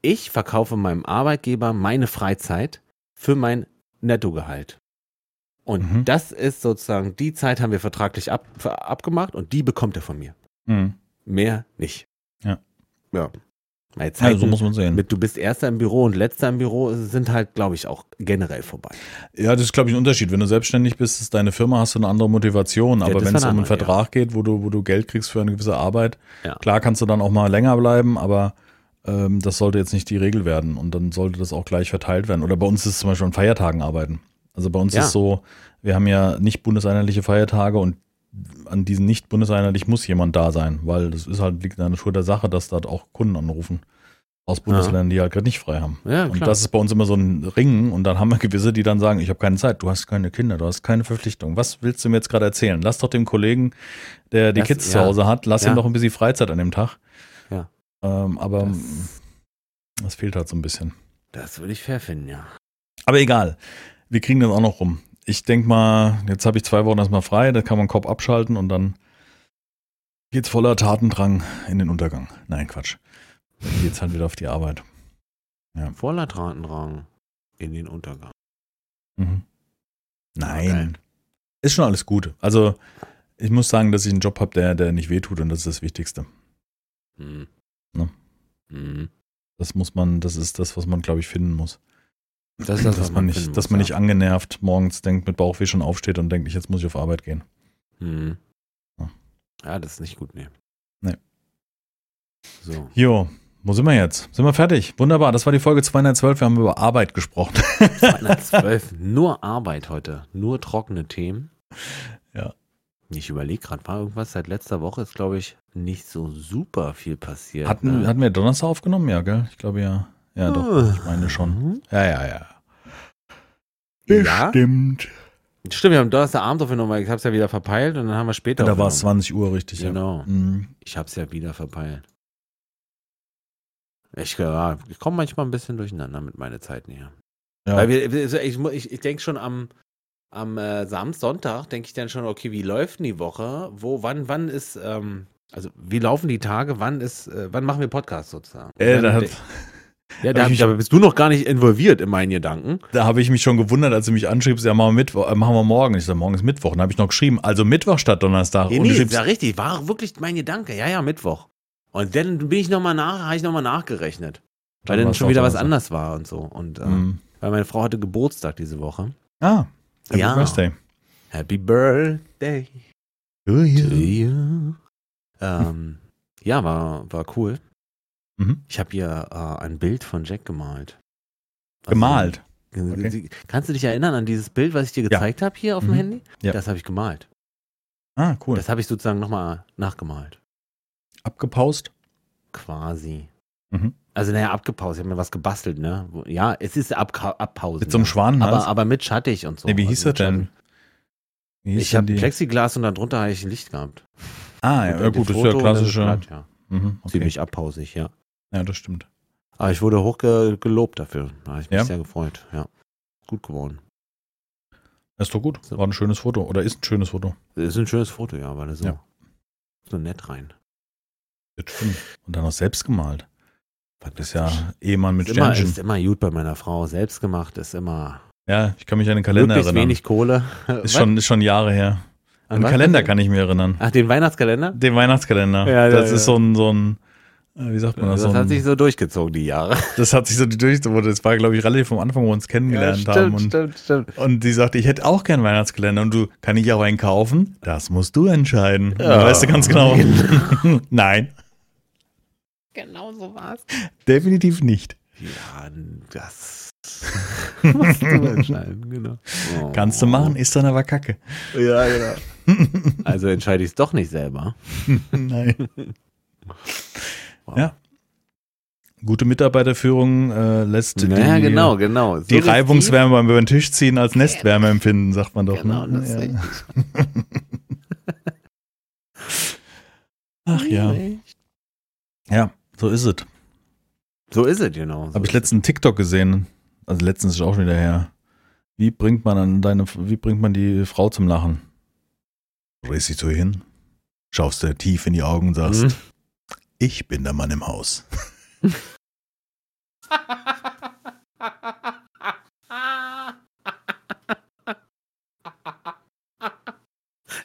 ich verkaufe meinem Arbeitgeber meine Freizeit für mein Nettogehalt. Und Mhm. das ist sozusagen, die Zeit haben wir vertraglich ab, abgemacht und die bekommt er von mir. Mhm. Mehr nicht. Ja. Ja. Meine Ja, Zeiten so muss man sehen. mit du bist erster im Büro und letzter im Büro sind halt, glaube ich, auch generell vorbei. Ja, das ist, glaube ich, ein Unterschied. Wenn du selbstständig bist, ist deine Firma, hast du eine andere Motivation. Ja, Aber wenn es um einen Vertrag geht, wo du, wo du Geld kriegst für eine gewisse Arbeit, Ja. klar kannst du dann auch mal länger bleiben, aber ähm, das sollte jetzt nicht die Regel werden. Und dann sollte das auch gleich verteilt werden. Oder bei uns ist es zum Beispiel an Feiertagen arbeiten. Also bei uns Ja. ist so, wir haben ja nicht bundeseinheitliche Feiertage und an diesen nicht bundeseinheitlich muss jemand da sein, weil das ist halt liegt in der Natur der Sache, dass dort auch Kunden anrufen aus Bundesländern, die halt gerade nicht frei haben. Ja, Und das ist bei uns immer so ein Ringen und dann haben wir gewisse, die dann sagen, ich habe keine Zeit, du hast keine Kinder, du hast keine Verpflichtung. Was willst du mir jetzt gerade erzählen? Lass doch dem Kollegen, der die Das- Kids ja. zu Hause hat, lass Ja. ihm doch ein bisschen Freizeit an dem Tag. Ja. Ähm, aber Das- das, fehlt halt so ein bisschen. Das würde ich fair finden, ja. Aber egal, wir kriegen das auch noch rum. Ich denke mal, jetzt habe ich zwei Wochen erstmal frei, da kann man Kopf abschalten und dann geht's voller Tatendrang in den Untergang. Nein, Quatsch. Dann geht's halt wieder auf die Arbeit. Voller Dratendrang in den Untergang. Mhm. Nein. Okay. Ist schon alles gut. Also, ich muss sagen, dass ich einen Job habe, der, der nicht wehtut und das ist das Wichtigste. Hm. Ne? Hm. Das muss man, das ist das, was man, glaube ich, finden muss. Das ist das, dass man man nicht, dass man ja. nicht angenervt morgens denkt, mit Bauchweh schon aufsteht und denkt, jetzt muss ich auf Arbeit gehen. Hm. Ja. Ja, das ist nicht gut, nee. Nee. So. Jo, wo sind wir jetzt? Sind wir fertig? Wunderbar, das war die Folge 212. Wir haben über Arbeit gesprochen. 212. nur Arbeit heute. Nur trockene Themen. Ja. Ich überlege gerade, war irgendwas seit letzter Woche, ist glaube ich nicht so super viel passiert. Hatten, ne? hatten wir Donnerstag aufgenommen? Ja, gell? Ich glaube ja. Ja, doch. Ich meine schon. Mhm. Ja, ja, ja. Ja? Stimmt. Stimmt, wir haben Donnerstagabend aufgenommen, weil ich habe es ja wieder verpeilt und dann haben wir später Da war es aufgenommen. 20 Uhr, richtig. Genau. Ja. Mhm. Ich habe es ja wieder verpeilt. Ich, ja, ich komme manchmal ein bisschen durcheinander mit meinen Zeiten hier. Ja. Weil wir, ich, ich denke schon am, am äh, Samstag, Sonntag, denke ich dann schon, okay, wie läuft denn die Woche? Wo, wann, wann ist, ähm, also wie laufen die Tage? Wann ist, äh, wann machen wir Podcast sozusagen? Äh, da, hat, de- ja, da, hab ich mich- da bist du noch gar nicht involviert in meinen Gedanken. da habe ich mich schon gewundert, als du mich anschriebst, ja, machen wir, Mittwoch, äh, machen wir morgen. Ich sage, morgen ist Mittwoch. Dann habe ich noch geschrieben, also Mittwoch statt Donnerstag. Nee, Und nee, ja richtig, war wirklich mein Gedanke. Ja, ja, Mittwoch. Und dann bin ich nochmal nach, habe ich nochmal nachgerechnet. Weil Dann dann schon wieder was anders war und so. Und äh, Mhm. weil meine Frau hatte Geburtstag diese Woche. Ah, Happy Ja. Birthday. Happy Birthday to you. Ähm, ja, war, war cool. Mhm. Ich habe hier äh, ein Bild von Jack gemalt. Also, Gemalt. äh, Kannst du dich erinnern an dieses Bild, was ich dir gezeigt habe hier auf dem Mhm. Handy? Ja. Das habe ich gemalt. Ah, cool. Das habe ich sozusagen nochmal nachgemalt. Abgepaust. Quasi. Mhm. Also, naja, abgepaust. Ich habe mir was gebastelt, ne? Ja, es ist Ab Abpausen. Mit so einem ja. Schwanenhals? Aber, aber mit schattig und so. nee, wie hieß Also das denn? Hieß Ich habe? Plexiglas und darunter habe ich ein Licht gehabt. Ah, ja, ja dann gut, das ist ja dann klassische. Blatt, ja. Mhm, okay. Ziemlich abpausig, ja. Ja, das stimmt. Aber ich wurde hoch ge gelobt dafür. Da habe ich mich Ja? sehr gefreut. Ja. Gut geworden. Das ist doch gut. War ein schönes Foto. Oder ist ein schönes Foto. Das ist ein schönes Foto, ja, weil er so, Ja. so nett rein. Das stimmt. Und dann noch selbst gemalt. Das ist ja. Ehemann mit ist immer, Sternchen. ist immer gut bei meiner Frau. Selbst gemacht ist immer Ja, ich kann mich an den Kalender erinnern. wenig Kohle. Ist schon, ist schon Jahre her. An den? Kalender kann ich mich erinnern. Ach, den Weihnachtskalender? Den Weihnachtskalender. Ja, ja, das ja. ist so ein, so ein, äh, wie sagt man das? Das so hat sich so durchgezogen, die Jahre. das hat sich so durch, das war, glaube ich, relativ vom Anfang, wo wir uns kennengelernt haben. Und, stimmt, stimmt. und die sagte, ich hätte auch gern Weihnachtskalender. Und du, kann ich auch einen kaufen? Das musst du entscheiden. Ja. Ja. Weißt du ganz genau. Nein, Genau so war's. definitiv nicht. Ja, das musst du entscheiden, genau. Oh. Kannst du machen, ist dann aber kacke. Ja, genau. Also entscheide ich es doch nicht selber. Nein. Wow. Ja. Gute Mitarbeiterführung äh, lässt Naja, die, genau, genau. So die Reibungswärme beim über den Tisch ziehen als Nestwärme empfinden, sagt man doch. Genau, ne? das ja. Ach ja. Ja, so ist es. So ist es, genau. So Habe ich einen TikTok gesehen. Also letztens ist auch schon wieder her. Wie bringt man an deine, wie bringt man die Frau zum Lachen? Drehst dich so hin, schaust dir tief in die Augen und es. sagst, Mhm. ich bin der Mann im Haus.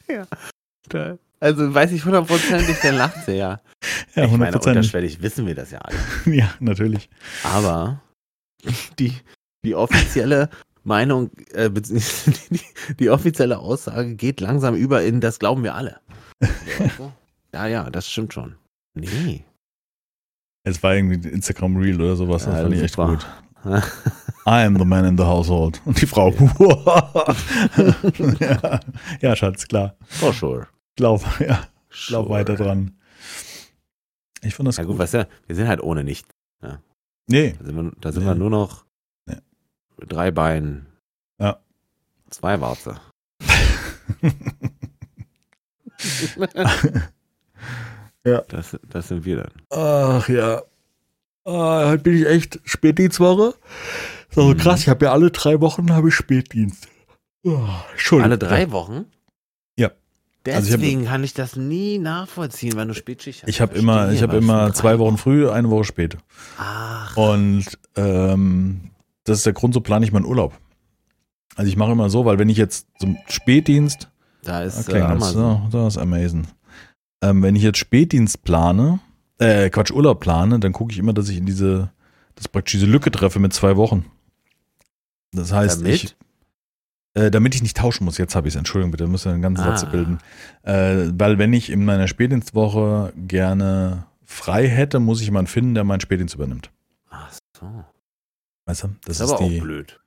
ja. Toll. Also weiß ich hundertprozentig, dann lacht sie ja. Ja, ich meine, 100%. unterschwellig wissen wir das ja alle. Ja, natürlich. Aber die, die offizielle Meinung, äh, die, die offizielle Aussage geht langsam über in, das glauben wir alle. Ja, ja, das stimmt schon. Nee. Es war irgendwie Instagram Reel oder sowas. Das Ja, fand ich echt gut. I am the man in the household. Und die Frau, ja, ja, Schatz, klar. For sure. Glaub, ja, glaub Sure. weiter dran. Ich fand das Ja gut. gut, weißt du, wir sind halt ohne nichts. Nee, Da sind wir, da sind Nee. wir nur noch Nee. drei Beinen. Ja. Zwei Warze. Ja. Das, das sind wir dann. Ach ja. Ah, heute bin ich echt Spätdienstwoche. So Mhm. krass, ich habe ja alle drei Wochen habe ich Spätdienst. Oh, Entschuldigung. Alle drei Wochen? Ja. Also hab- Deswegen kann ich das nie nachvollziehen, wenn du Spätschicht hast. Ich habe immer, ich habe immer zwei Wochen früh, eine Woche spät. Ach, Und ähm, das ist der Grund, so plane ich meinen Urlaub. Also ich mache immer so, weil wenn ich jetzt zum Spätdienst, da ist okay, äh, das, Amazon. das ist amazing. Ähm, wenn ich jetzt Spätdienst plane, äh, Quatsch, Urlaub plane, dann gucke ich immer, dass ich in diese, dass praktisch diese Lücke treffe mit zwei Wochen. Das heißt, Damit? ich, äh, damit ich nicht tauschen muss, jetzt habe ich es, Entschuldigung bitte, muss ja einen ganzen Satz Ah. bilden. Äh, weil wenn ich in meiner Spätdienstwoche gerne frei hätte, muss ich jemanden finden, der meinen Spätdienst übernimmt. Ach so. Weißt du? Das Das ist ist, aber die, auch blöd.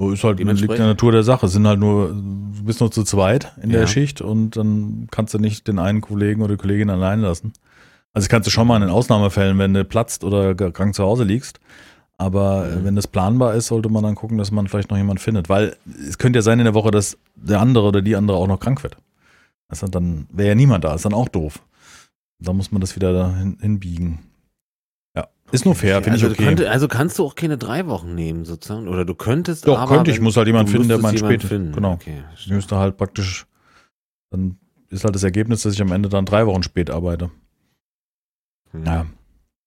Oh, Ist halt, liegt in der Natur der Sache. Es sind halt nur, du bist nur zu zweit in der Ja. Schicht und dann kannst du nicht den einen Kollegen oder Kollegin allein lassen. Also kannst du schon mal in den Ausnahmefällen, wenn du platzt oder krank zu Hause liegst. Aber Mhm. wenn das planbar ist, sollte man dann gucken, dass man vielleicht noch jemanden findet. Weil es könnte ja sein in der Woche, dass der andere oder die andere auch noch krank wird. Also dann wäre ja niemand da, ist dann auch doof. Da muss man das wieder da hin, hinbiegen. Ja, ist nur fair, finde also, ich okay. könnte, also kannst du auch keine drei Wochen nehmen, sozusagen. Oder du könntest. Doch, aber, könnte ich, muss halt jemand finden, der meinen spät. finden. Genau. Okay. Ich müsste halt praktisch, dann ist halt das Ergebnis, dass ich am Ende dann drei Wochen spät arbeite. Hm. Ja.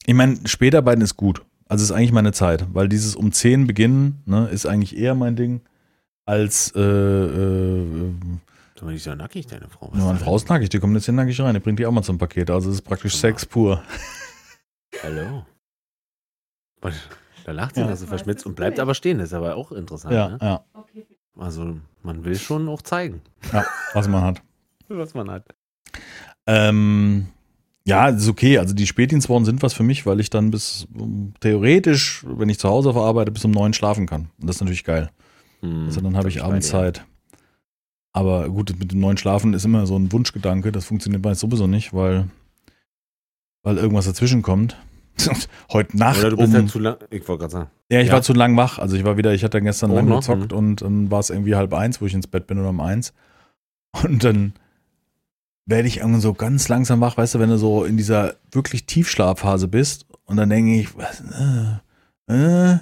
Ich meine, Spätarbeiten ist gut. Also ist eigentlich meine Zeit, weil dieses um 10 beginnen, ne, ist eigentlich eher mein Ding, als äh, äh, Sag mal, die ist ja nackig, deine Frau. Was ja, meine Frau ist nackig, die kommt jetzt hier nackig rein, die bringt die auch mal zum Paket. Also es ist praktisch. Sex pur. Hallo. Was? Da lacht sie Ja. noch so verschmitzt und bleibt aber stehen. Das ist aber auch interessant. Ja, Ne? ja, Also man will schon auch zeigen, ja, was man hat. was man hat. Ähm, ja, ist okay. Also die Spätdienstwochen sind was für mich, weil ich dann bis um, theoretisch, wenn ich zu Hause verarbeite, bis um neun schlafen kann. Und das ist natürlich geil. Hm, Also dann habe ich bin abends bei dir. Zeit. Aber gut, mit dem neuen Schlafen ist immer so ein Wunschgedanke. Das funktioniert meist sowieso nicht, weil, weil irgendwas dazwischen kommt. Heute Nacht Oder du bist um, halt zu lang. Ich wollte gerade sagen. Ja, ich Ja. war zu lang wach. Also ich war wieder, ich hatte gestern Oh, lang noch? gezockt und dann war es irgendwie halb eins, wo ich ins Bett bin oder um eins. Und dann werde ich irgendwann so ganz langsam wach, weißt du, wenn du so in dieser wirklich Tiefschlafphase bist und dann denke ich, was, äh, äh,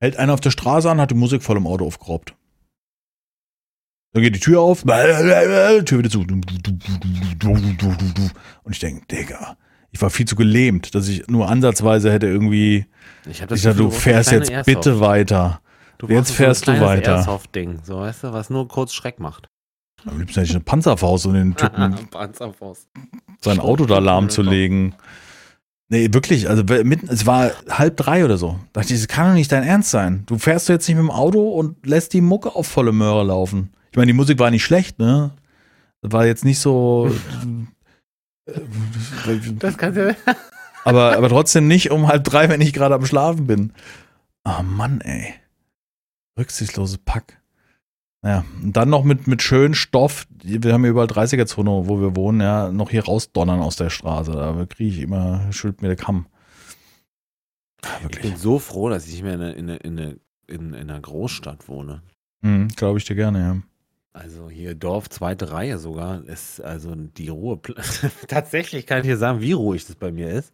hält einer auf der Straße an, hat die Musik voll im Auto aufgeraubt. Dann geht die Tür auf, Tür wieder zu. Und ich denke, Digga, ich war viel zu gelähmt, dass ich nur ansatzweise hätte irgendwie Ich, hab das ich Gefühl, du fährst jetzt kleine bitte Airsoft. weiter. Du jetzt brauchst so fährst du weiter. Airsoft-Ding, so weißt du, was nur kurz Schreck macht. Am liebsten hätte ich eine Panzerfaust, um den Typen Panzerfaust. sein Auto da lahmzulegen. Nee, wirklich, also mitten, es war halb drei oder so. Da dachte ich, das kann doch nicht dein Ernst sein. Du fährst jetzt nicht mit dem Auto und lässt die Mucke auf volle Möhre laufen. Ich meine, die Musik war nicht schlecht, ne? Das war jetzt nicht so. Das kannst du aber, aber trotzdem nicht um halb drei, wenn ich gerade am Schlafen bin. Ah, Mann, ey. Rücksichtslose Pack. Naja, und dann noch mit, mit schön Stoff, wir haben hier überall 30er-Zone, wo wir wohnen, ja, noch hier rausdonnern aus der Straße. Da kriege ich immer, schüttelt mir der Kamm. Ah, Ich Wirklich. bin so froh, dass ich nicht mehr in, in, in, in, in einer Großstadt wohne. Mhm, Glaube ich dir gerne, ja. Also hier Dorf, zweite Reihe sogar, ist also die Ruhe. Tatsächlich kann ich dir sagen, wie ruhig das bei mir ist.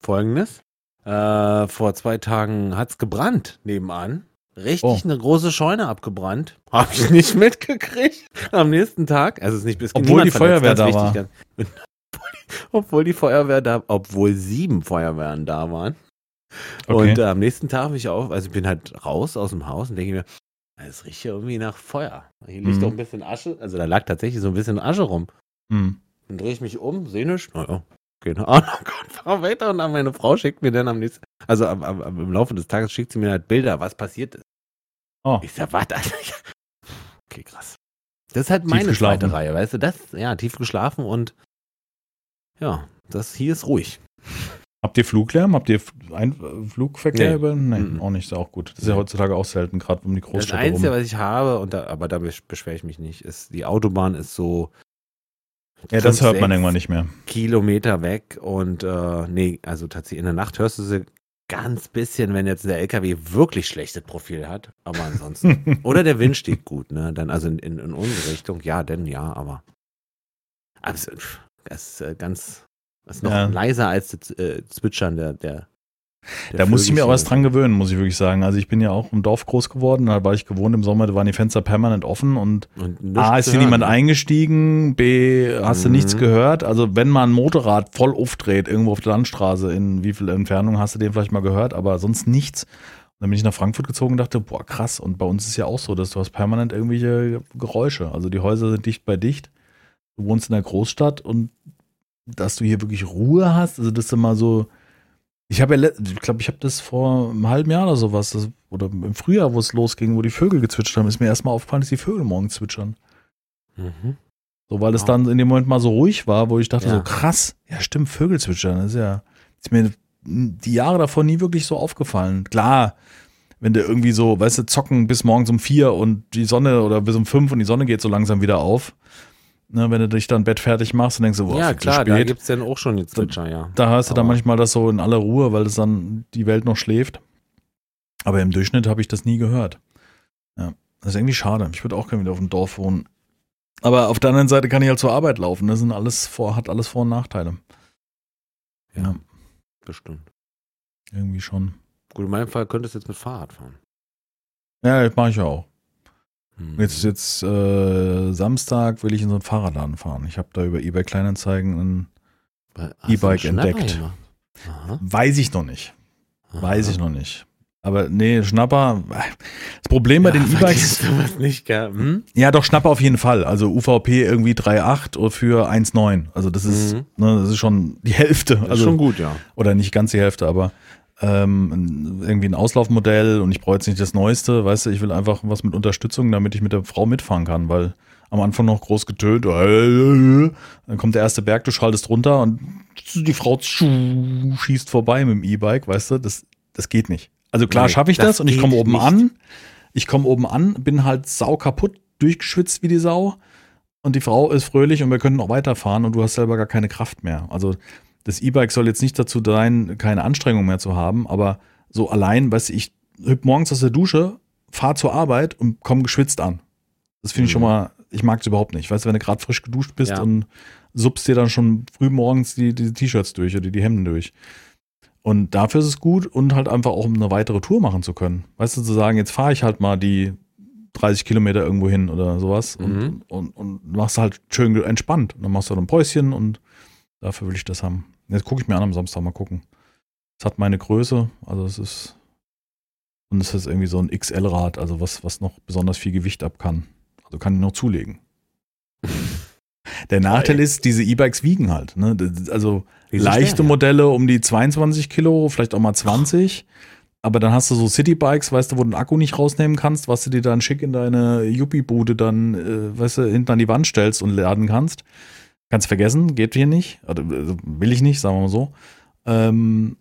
Folgendes. Äh, vor zwei Tagen hat's gebrannt nebenan. Richtig Oh. eine große Scheune abgebrannt. Habe ich nicht mitgekriegt. Am nächsten Tag. Also es ist nicht bis Obwohl die Feuerwehr da war. Ganz, obwohl, die, Feuerwehr da, obwohl sieben Feuerwehren da waren. Okay. Und äh, am nächsten Tag habe ich auch, also ich bin halt raus aus dem Haus und denke mir, es riecht ja irgendwie nach Feuer. Hier liegt Mhm. doch ein bisschen Asche, also da lag tatsächlich so ein bisschen Asche rum. Hm. Dann drehe ich mich um, sehe nichts, naja, keine Ahnung, Gott, fahr weiter und dann meine Frau schickt mir dann am nächsten, also am, am, im Laufe des Tages schickt sie mir halt Bilder, was passiert ist. Oh. Ich sag, was, Alter? Okay, krass. Das ist halt meine zweite Reihe, weißt du, das, ja, tief geschlafen und ja, das hier ist ruhig. Habt ihr Fluglärm? Habt ihr ein äh, Flugverkehr Nee. über? Nee, Mhm. auch nicht, ist auch gut. Das ist ja heutzutage auch selten, gerade um die Das Großstadt Einzige, herum. was ich habe, und da, aber da besch- beschwere ich mich nicht, ist, die Autobahn ist so Ja, das hört man irgendwann nicht mehr. Kilometer weg und äh, nee, also tatsächlich in der Nacht hörst du sie ganz bisschen, wenn jetzt der LKW wirklich schlechtes Profil hat, aber ansonsten. Oder der Wind steht gut, ne? Dann also in, in, in unsere Richtung, ja, denn ja, aber. aber es, ist äh, ganz, das ist noch Ja. leiser als das äh, Zwitschern der, der, der Da muss ich mir auch was Vögelchen. dran gewöhnen, muss ich wirklich sagen. Also ich bin ja auch im Dorf groß geworden, da war ich gewohnt im Sommer, da waren die Fenster permanent offen und Und A, ist hier niemand eingestiegen, B, hast du Mhm. nichts gehört. Also wenn man ein Motorrad voll aufdreht, irgendwo auf der Landstraße, in wie viel Entfernung hast du den vielleicht mal gehört, aber sonst nichts. Und dann bin ich nach Frankfurt gezogen und dachte, boah, krass. Und bei uns ist es ja auch so, dass du hast permanent irgendwelche Geräusche. Also die Häuser sind dicht bei dicht. Du wohnst in der Großstadt und dass du hier wirklich Ruhe hast, also dass du mal so, ich habe ja, ich glaube, ich habe das vor einem halben Jahr oder sowas, das, oder im Frühjahr, wo es losging, wo die Vögel gezwitschert haben, ist mir erstmal aufgefallen, dass die Vögel morgen zwitschern. Mhm. So, weil es Wow. dann in dem Moment mal so ruhig war, wo ich dachte, Ja. so krass, ja stimmt, Vögel zwitschern, das ist ja, ist mir die Jahre davor nie wirklich so aufgefallen. Klar, wenn du irgendwie so, weißt du, zocken bis morgens um vier und die Sonne oder bis um fünf und die Sonne geht so langsam wieder auf. Ne, wenn du dich dann Bett fertig machst und denkst so, boah, ja, viel zu klar, da spät. gibt es dann auch schon die Zwitscher, ja. Da hörst du dann manchmal das so in aller Ruhe, weil das dann die Welt noch schläft. Aber im Durchschnitt habe ich das nie gehört. Ja, das ist irgendwie schade. Ich würde auch gerne wieder auf dem Dorf wohnen. Aber auf der anderen Seite kann ich halt zur Arbeit laufen. Das sind alles vor, hat alles Vor- und Nachteile. Ja, Bestimmt. irgendwie schon. Gut, in meinem Fall könntest du jetzt mit Fahrrad fahren. Ja, das mache ich ja auch. Hm. Jetzt jetzt äh, Samstag will ich in so einen Fahrradladen fahren. Ich habe da über eBay Kleinanzeigen ein Hast E-Bike entdeckt. weiß ich noch nicht. Weiß Aha. ich noch nicht. Aber nee, Schnapper. Das Problem bei Ja, den E-Bikes. vergisst du was nicht? Hm? Ja, doch, Schnapper auf jeden Fall. Also UVP irgendwie 3,8 oder für 1,9. Also das ist, Mhm. ne, das ist schon die Hälfte. Das also, ist schon gut, ja. Oder nicht ganz die Hälfte, aber ähm, irgendwie ein Auslaufmodell und ich brauche jetzt nicht das Neueste, weißt du, ich will einfach was mit Unterstützung, damit ich mit der Frau mitfahren kann, weil am Anfang noch groß getönt, dann kommt der erste Berg, du schaltest runter und die Frau schießt vorbei mit dem E-Bike, weißt du, das, das geht nicht. Also klar schaffe ich das, das und ich komme oben nicht. an, ich komme oben an, bin halt sau kaputt, durchgeschwitzt wie die Sau und die Frau ist fröhlich und wir können noch weiterfahren und du hast selber gar keine Kraft mehr. Also das E-Bike soll jetzt nicht dazu sein, keine Anstrengung mehr zu haben, aber so allein, weißt du, ich hüpf morgens aus der Dusche, fahr zur Arbeit und komm geschwitzt an. Das finde ich schon Mhm. mal, ich mag es überhaupt nicht. Weißt du, wenn du gerade frisch geduscht bist Ja. und suppst dir dann schon früh morgens die, die T-Shirts durch oder die Hemden durch. Und dafür ist es gut und halt einfach auch, um eine weitere Tour machen zu können. Weißt du, zu sagen, jetzt fahre ich halt mal die 30 Kilometer irgendwo hin oder sowas und, Mhm. und, und machst halt schön entspannt. Und dann machst du halt ein Päuschen und dafür will ich das haben. Jetzt gucke ich mir an am Samstag mal gucken. Es hat meine Größe, also es ist und es ist irgendwie so ein XL-Rad, also was, was noch besonders viel Gewicht ab kann. Also kann ich noch zulegen. Der Nachteil ist, diese E-Bikes wiegen halt. Ne? Also leichte schwer, ja. Modelle um die 22 Kilo, vielleicht auch mal 20. Aber dann hast du so Citybikes, weißt du, wo du den Akku nicht rausnehmen kannst, was du dir dann schick in deine Yuppie-Bude dann, äh, weißt du, hinten an die Wand stellst und laden kannst. Kannst vergessen, geht hier nicht. Oder, also will ich nicht, sagen wir mal so. Ähm,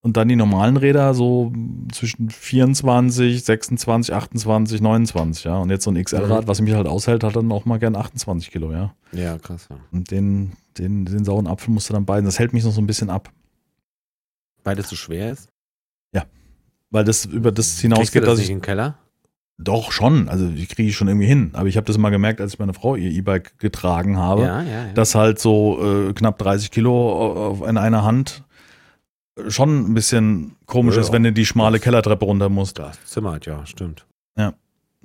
und dann die normalen Räder so zwischen 24, 26, 28, 29, ja. Und jetzt so ein XL-Rad, Mhm. was mich halt aushält, hat dann auch mal gern 28 Kilo, ja. Ja, krass. Ja. Und den, den, den sauren Apfel musst du dann beiden. Das hält mich noch so ein bisschen ab. Beides so schwer ist. Weil das über das hinausgeht, das dass ich. in den Keller? Doch, schon. Also ich kriege ich schon irgendwie hin. Aber ich habe das mal gemerkt, als ich meine Frau ihr E-Bike getragen habe, Ja, ja, ja. dass halt so äh, knapp 30 Kilo auf- in einer Hand äh, schon ein bisschen komisch Ja, ist, wenn du die schmale Kellertreppe runter musst. das zimmert, ja, stimmt.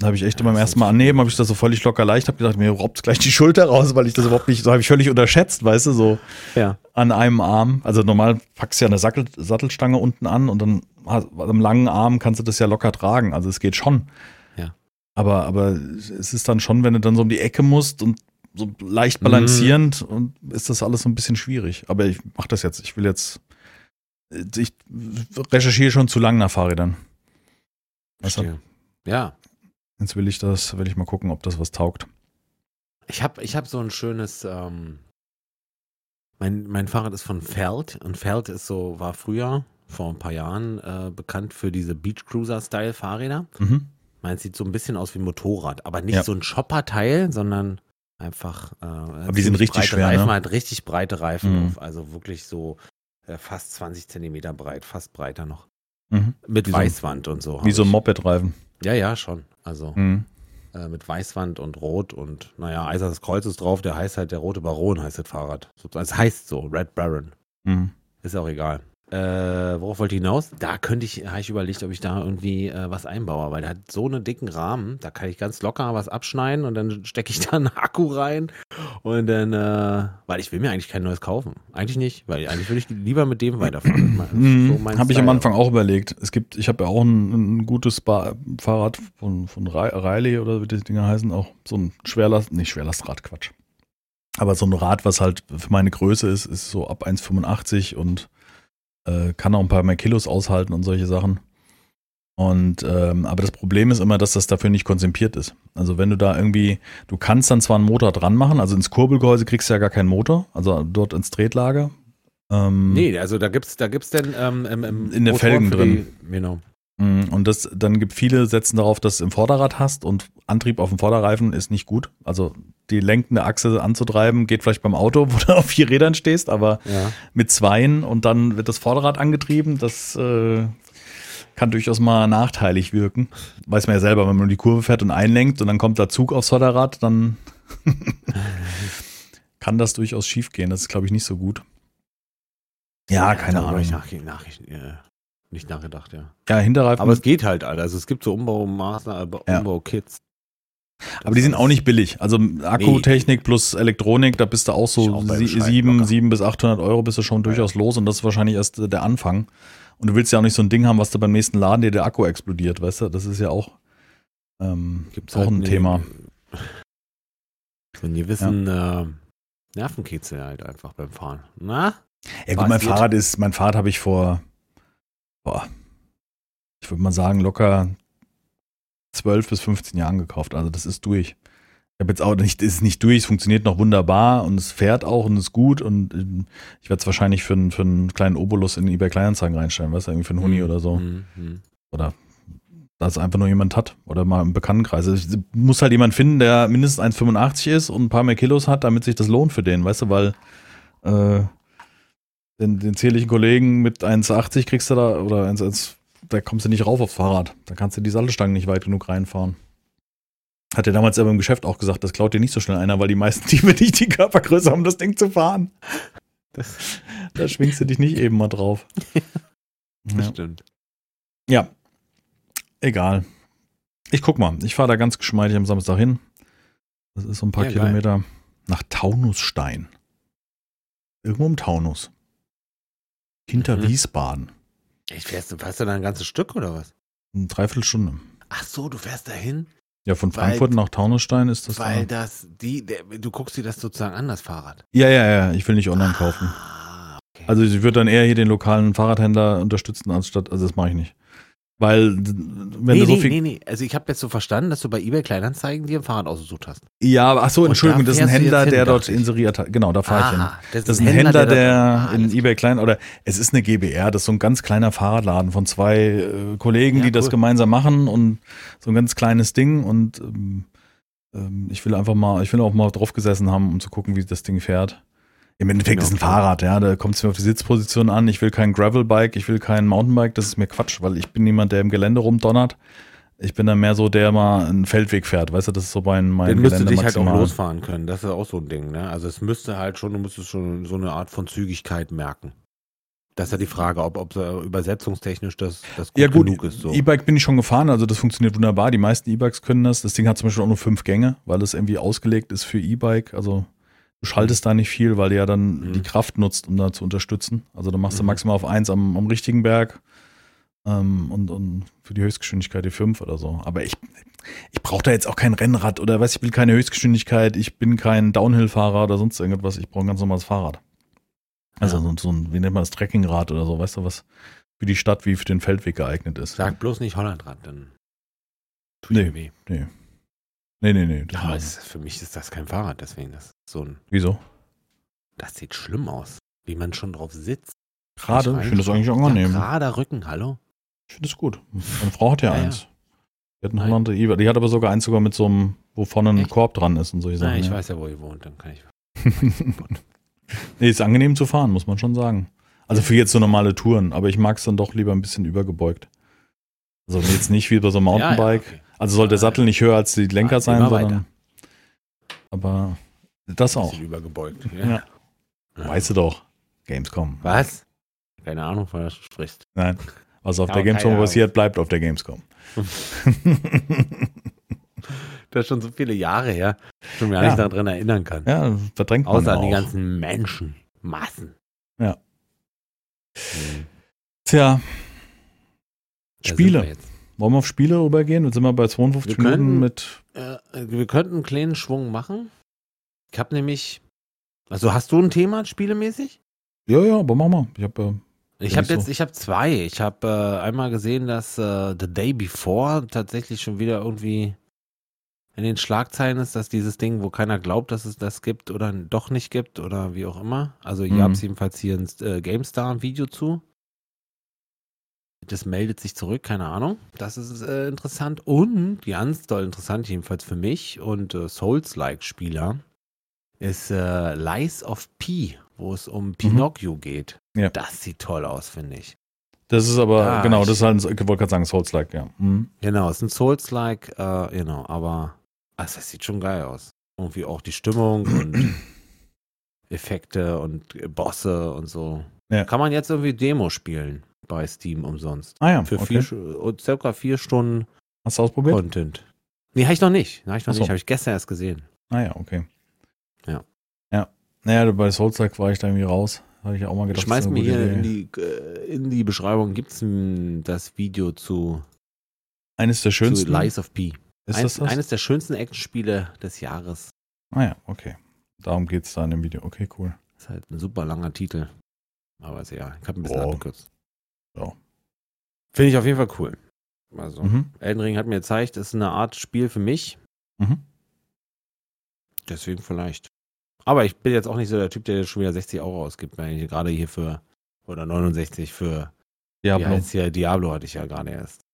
Da habe ich echt Ja, beim ersten Mal annehmen, habe ich das so völlig locker leicht, habe gedacht, mir robbt gleich die Schulter raus, weil ich das überhaupt nicht, so habe ich völlig unterschätzt, weißt du, so Ja. an einem Arm. Also normal packst du ja eine Sattel, Sattelstange unten an und dann am langen Arm kannst du das ja locker tragen. Also es geht schon. Aber, aber es ist dann schon, wenn du dann so um die Ecke musst und so leicht balancierend und ist das alles so ein bisschen schwierig. Aber ich mache das jetzt. Ich will jetzt, ich recherchiere schon zu lang nach Fahrrädern. Verstehe. Ja. Jetzt will ich das, will ich mal gucken, ob das was taugt. Ich habe ich hab so ein schönes, ähm, mein, mein Fahrrad ist von Feld und Feld ist so, war früher, vor ein paar Jahren, äh, bekannt für diese Beach Cruiser-Style Fahrräder. Mhm. Meins sieht so ein bisschen aus wie ein Motorrad, aber nicht Ja. so ein Chopper-Teil, sondern einfach. Äh, aber die sind richtig schwer, Reifen, ne? hat richtig breite Reifen Mhm. auf, also wirklich so äh, fast 20 Zentimeter breit, fast breiter noch. Mhm. Mit Wie so ein- Weißwand und so. Wie so ein. Moped-Reifen. Ja, ja, schon. Also Mhm. äh, mit Weißwand und Rot und naja, Eisernes Kreuz ist drauf, der heißt halt der Rote Baron, heißt das Fahrrad. So- Es heißt so, Red Baron. Mhm. Ist auch egal. Äh, worauf wollte ich hinaus? Da könnte ich, habe ich überlegt, ob ich da irgendwie äh, was einbaue, weil der hat so einen dicken Rahmen, da kann ich ganz locker was abschneiden und dann stecke ich da einen Akku rein und dann, äh, weil ich will mir eigentlich kein neues kaufen. Eigentlich nicht, weil eigentlich würde ich lieber mit dem weiterfahren. So Mhm. habe ich am. Anfang auch überlegt. Es gibt, ich habe ja auch ein, ein gutes ba Fahrrad von, von Ri- Riley oder wie die Dinger heißen, auch so ein Schwerlast, nicht Schwerlastrad, Quatsch. Aber so ein Rad, was halt für meine Größe ist, ist so ab 1,85 und äh, kann auch ein paar mehr Kilos aushalten und solche Sachen. Und ähm, aber das Problem ist immer, dass das dafür nicht konzipiert ist. Also wenn du da irgendwie, du kannst dann zwar einen Motor dran machen, also ins Kurbelgehäuse kriegst du ja gar keinen Motor, also dort ins Tretlager. Ähm, Nee, also da gibt's, da gibt's denn ähm, im, im In der Felgen drin. Die, genau. Mm, Und das, dann gibt viele setzen darauf, dass du im Vorderrad hast und Antrieb auf dem Vorderreifen ist nicht gut. Also die lenkende Achse anzutreiben geht vielleicht beim Auto, wo du auf vier Rädern stehst, aber Ja. mit zweien und dann wird das Vorderrad angetrieben. Das äh, kann durchaus mal nachteilig wirken. Weiß man ja selber, wenn man die Kurve fährt und einlenkt und dann kommt der Zug aufs Vorderrad, dann kann das durchaus schief gehen. Das ist, glaube ich, nicht so gut. Ja, keine darüber Ahnung. Ich nach, nach, äh, nicht nachgedacht, ja. Ja, Hinterreifen. Aber es geht halt, Alter. Also es gibt so Umbaumaßnahmen, Ja. Umbau-Kits. Aber die sind auch nicht billig. Also Akkutechnik plus Elektronik, da bist du auch so auch sieben, sieben bis 800 Euro bist du schon durchaus los und das ist wahrscheinlich erst äh, der Anfang. Und du willst ja auch nicht so ein Ding haben, was du beim nächsten Laden dir der Akku explodiert, weißt du? Das ist ja auch, ähm, Gibt's auch halt ein ne- Thema. So einen gewissen äh, Nervenkitzel halt einfach beim Fahren. Na? Ja gut, mein. Fahrrad ist, mein Fahrrad habe ich vor, boah, ich würde mal sagen, locker 12 bis 15 Jahren gekauft. Also das ist durch. Ich habe jetzt auch nicht, ist nicht durch, es funktioniert noch wunderbar und es fährt auch und ist gut und ähm, ich werde es wahrscheinlich für, einen- für einen kleinen Obolus in eBay Kleinanzeigen reinstellen, weißt du, irgendwie für einen Huni Mhm. oder so. Mhm, mhm. Oder dass einfach nur jemand hat oder mal im Bekanntenkreis. Es muss halt jemand finden, der mindestens 1,85 ist und ein paar mehr Kilos hat, damit sich das lohnt für den, weißt du, weil äh, den, den zierlichen Kollegen mit 1,80 kriegst du da, oder 1, da kommst du nicht rauf aufs Fahrrad. Da kannst du die Sattelstangen nicht weit genug reinfahren. Hat er damals aber im Geschäft auch gesagt, das klaut dir nicht so schnell einer, weil die meisten Diebe nicht die Körpergröße haben, das Ding zu fahren. Das, da schwingst du dich nicht eben mal drauf. das ja. stimmt. Ja. Egal. Ich guck mal. Ich fahre da ganz geschmeidig am Samstag hin. Das ist so ein paar ja, Kilometer geil. nach Taunusstein. Irgendwo im Taunus. Hinter mhm. Wiesbaden. Ich fährst, fährst du da ein ganzes Stück oder was? Eine Dreiviertelstunde. Ach so, du fährst dahin? Ja, von Frankfurt weil, nach Taunusstein ist das. Weil da. das, die, der, du guckst dir das sozusagen an, das Fahrrad. Ja, ja, ja, ich will nicht online ah, kaufen. Okay. Also ich würde dann eher hier den lokalen Fahrradhändler unterstützen, anstatt, also das mache ich nicht. Weil, wenn nee, du so nee, viel. Nee, nee, also ich habe jetzt so verstanden, dass du bei eBay Kleinanzeigen dir ein Fahrrad ausgesucht hast. Ja, ach so, Entschuldigung, das ist ein Händler, der dort inseriert hat. Genau, da fahre ich hin. Das, das ist ein Händler, der, der ah, in eBay Klein, oder es ist eine GBR, das ist so ein ganz kleiner Fahrradladen von zwei äh, Kollegen, ja, die cool. das gemeinsam machen und so ein ganz kleines Ding und ähm, ähm, ich will einfach mal, ich will auch mal drauf gesessen haben, um zu gucken, wie das Ding fährt. Im Endeffekt genau. ist ein Fahrrad, ja, da kommt es mir auf die Sitzposition an. Ich will kein Gravelbike, ich will kein Mountainbike, das ist mir Quatsch, weil ich bin niemand, der im Gelände rumdonnert. Ich bin dann mehr so, der mal einen Feldweg fährt, weißt du, das ist so mein, mein Den müsste dich maximal. halt auch losfahren können, das ist auch so ein Ding, ne? Also es müsste halt schon, du müsstest schon so eine Art von Zügigkeit merken. Das ist ja die Frage, ob, ob übersetzungstechnisch das, das gut, ja, gut genug ist. So. E-Bike bin ich schon gefahren, also das funktioniert wunderbar. Die meisten E-Bikes können das. Das Ding hat zum Beispiel auch nur fünf Gänge, weil es irgendwie ausgelegt ist für E-Bike. Also Du schaltest da nicht viel, weil du ja dann mhm. die Kraft nutzt, um da zu unterstützen. Also da machst du mhm. maximal auf 1 am, am richtigen Berg ähm, und, und für die Höchstgeschwindigkeit die 5 oder so. Aber ich, ich brauche da jetzt auch kein Rennrad oder weiß ich will keine Höchstgeschwindigkeit, ich bin kein Downhill-Fahrer oder sonst irgendwas. Ich brauche ein ganz normales Fahrrad. Also ja. so, so, ein, wie nennt man das, Trekkingrad oder so, weißt du, was für die Stadt wie für den Feldweg geeignet ist. Sag bloß nicht Hollandrad, dann tut nee, weh. Nee. Nee, nee, nee. Ja, ist, für mich ist das kein Fahrrad, deswegen das so ein. Wieso? Das sieht schlimm aus, wie man schon drauf sitzt. Gerade? Ich, finde das eigentlich angenehm. Ja, gerader Rücken, hallo? Ich finde es gut. Meine Frau hat ja, ja eins. Die hat, einen Holland, die hat aber sogar eins sogar mit so einem, wo vorne ein? Korb dran ist und solche Sachen. Nein, ich ja. weiß ja, wo ihr wohnt, dann kann ich. nee, ist angenehm zu fahren, muss man schon sagen. Also für jetzt so normale Touren, aber ich mag es dann doch lieber ein bisschen übergebeugt. Also jetzt nicht wie bei so einem Mountainbike. Ja, okay. Also soll der Sattel nicht höher als die Lenker ah, sein, sondern. Aber das auch. Übergebeugt. Ja. ja. Weißt du doch. Gamescom. Was? Keine Ahnung, von was du sprichst. Nein. Was auf ja, der Gamescom passiert, bleibt auf der Gamescom. das ist schon so viele Jahre her, schon gar ja. nicht daran erinnern kann. Ja, verdrängt man Außer an die ganzen Menschen, Massen. Ja. Hm. Tja. Spiele. Wollen wir auf Spiele rübergehen? Jetzt sind wir bei 52 wir Minuten könnten, mit. Äh, wir könnten einen kleinen Schwung machen. Ich habe nämlich. Also hast du ein Thema spielemäßig? Ja, ja, aber mach mal. Ich habe. Äh, ich habe jetzt, so. ich habe zwei. Ich habe äh, einmal gesehen, dass äh, The Day Before tatsächlich schon wieder irgendwie in den Schlagzeilen ist, dass dieses Ding, wo keiner glaubt, dass es das gibt oder doch nicht gibt oder wie auch immer. Also hier mhm. habe es jedenfalls hier ein äh, GameStar-Video zu das meldet sich zurück, keine Ahnung. Das ist äh, interessant. Und ganz doll interessant, jedenfalls für mich und äh, Souls-like-Spieler, ist äh, Lies of P, wo es um mhm. Pinocchio mhm. geht. Ja. Das sieht toll aus, finde ich. Das ist aber, ja, genau, das ist halt, ich wollte gerade sagen, Souls-like, ja. Mhm. Genau, es ist ein Souls-like, äh, genau, aber also, das sieht schon geil aus. Irgendwie auch die Stimmung und Effekte und Bosse und so. Ja. Kann man jetzt irgendwie Demo spielen bei Steam umsonst. Ah ja, Für okay. vier, circa vier Stunden Hast du ausprobiert? Content. Nee, habe ich noch nicht. Habe ich noch so. nicht. Habe ich gestern erst gesehen. Ah ja, okay. Ja. Ja. Naja, bei Soulstrike war ich da irgendwie raus. Habe ich auch mal gedacht. Schmeiß mir hier in die, äh, in die Beschreibung, gibt es das Video zu eines der schönsten. Zu Lies of P. Ist eines, das das? Eines der schönsten Actionspiele des Jahres. Ah ja, okay. Darum geht es da in dem Video. Okay, cool. Ist halt ein super langer Titel. Aber ist ja, ich habe ein bisschen abgekürzt. Ja. Finde ich auf jeden Fall cool. Also, mhm. Elden Ring hat mir gezeigt, es ist eine Art Spiel für mich. Mhm. Deswegen vielleicht. Aber ich bin jetzt auch nicht so der Typ, der schon wieder 60 Euro ausgibt, weil ich gerade hier für, oder 69 für Diablo. Wie hier, Diablo hatte ich ja gerade erst.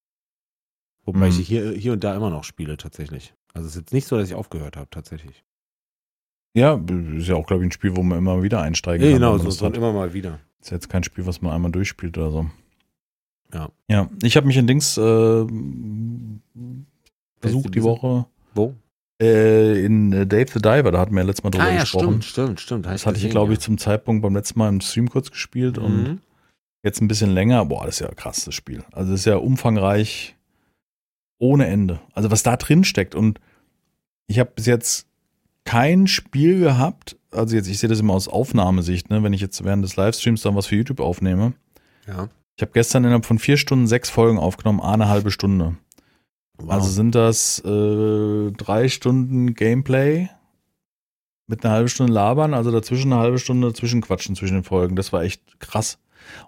Wobei mhm. ich hier, hier und da immer noch spiele, tatsächlich. Also es ist jetzt nicht so, dass ich aufgehört habe, tatsächlich. Ja, ist ja auch, glaube ich, ein Spiel, wo man immer wieder einsteigen ja, kann. Genau, so, so immer mal wieder. Ist jetzt kein Spiel, was man einmal durchspielt oder so. Ja. Ja, ich habe mich in Dings äh, versucht die Woche. Wo? Äh, in äh, Dave the Diver, da hatten wir ja letztes Mal drüber Ah ja, gesprochen. stimmt, stimmt, stimmt. Das hatte ich, glaube ich, zum Zeitpunkt beim letzten Mal im Stream kurz gespielt und Mhm. jetzt ein bisschen länger. Boah, das ist ja ein krasses Spiel. Also das ist ja umfangreich ohne Ende. Also was da drin steckt und ich habe bis jetzt kein Spiel gehabt, also jetzt, ich sehe das immer aus Aufnahmesicht, ne, wenn ich jetzt während des Livestreams dann was für YouTube aufnehme. Ja. Ich habe gestern innerhalb von vier Stunden sechs Folgen aufgenommen, eine halbe Stunde. Wow. Also sind das äh, drei Stunden Gameplay mit einer halben Stunde labern, also dazwischen eine halbe Stunde zwischenquatschen zwischen den Folgen. Das war echt krass.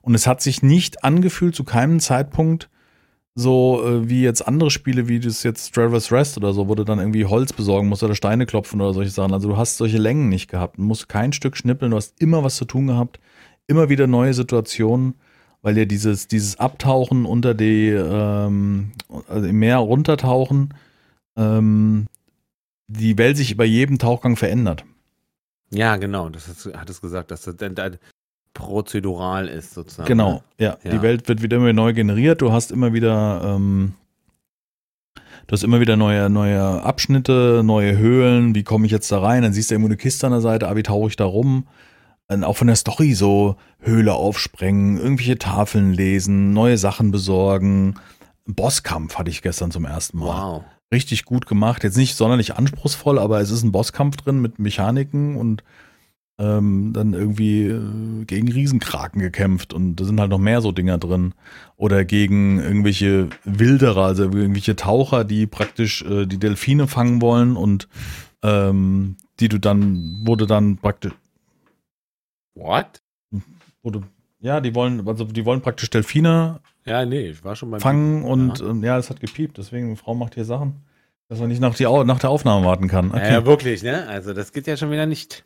Und es hat sich nicht angefühlt zu keinem Zeitpunkt so äh, wie jetzt andere Spiele, wie das jetzt Traverse Rest oder so, wo du dann irgendwie Holz besorgen musst oder Steine klopfen oder solche Sachen. Also du hast solche Längen nicht gehabt. Du musst kein Stück schnippeln, du hast immer was zu tun gehabt, immer wieder neue Situationen, weil dir dieses, dieses Abtauchen unter die, ähm, also im Meer runtertauchen, ähm, die Welt sich bei jedem Tauchgang verändert. ja, genau. Das ist, hat es gesagt, dass das dann, dann prozedural ist sozusagen. Genau, ja. Ja. Die Welt wird wieder immer neu generiert. Du hast immer wieder, ähm, du hast immer wieder neue, neue Abschnitte, neue Höhlen. Wie komme ich jetzt da rein? Dann siehst du irgendwo eine Kiste an der Seite. Ah, wie tauche ich da rum? Dann auch von der Story so Höhle aufsprengen, irgendwelche Tafeln lesen, neue Sachen besorgen. Bosskampf hatte ich gestern zum ersten Mal. Wow. richtig gut gemacht. Jetzt nicht sonderlich anspruchsvoll, aber es ist ein Bosskampf drin mit Mechaniken und ähm, dann irgendwie äh, gegen Riesenkraken gekämpft und da sind halt noch mehr so Dinger drin. Oder gegen irgendwelche Wilderer, also irgendwelche Taucher, die praktisch äh, die Delfine fangen wollen und ähm, die du dann, wurde dann praktisch, What? wurde, ja, die wollen, also die wollen praktisch Delfine Ja, nee, ich war schon beim fangen und ähm, ja, es hat gepiept, deswegen, Frau macht hier Sachen, dass man nicht nach, die, nach der Aufnahme warten kann. Ja, ja, wirklich, ne? Also das geht ja schon wieder nicht.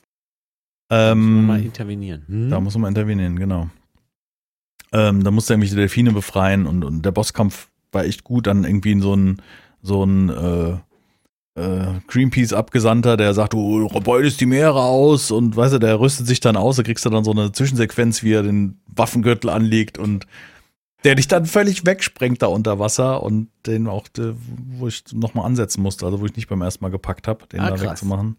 Ähm, mal intervenieren. Hm? Da muss man intervenieren, genau. Ähm, da musste er irgendwelche Delfine befreien und, und der Bosskampf war echt gut. Dann irgendwie so ein, so ein äh, Greenpeace-Abgesandter, der sagt, du beutest die Meere aus und weißt du, der rüstet sich dann aus, da kriegst du dann so eine Zwischensequenz, wie er den Waffengürtel anlegt und der dich dann völlig wegsprengt da unter Wasser und den auch, äh, wo ich nochmal ansetzen musste, also wo ich nicht beim ersten Mal gepackt habe, den Ah, da krass. wegzumachen.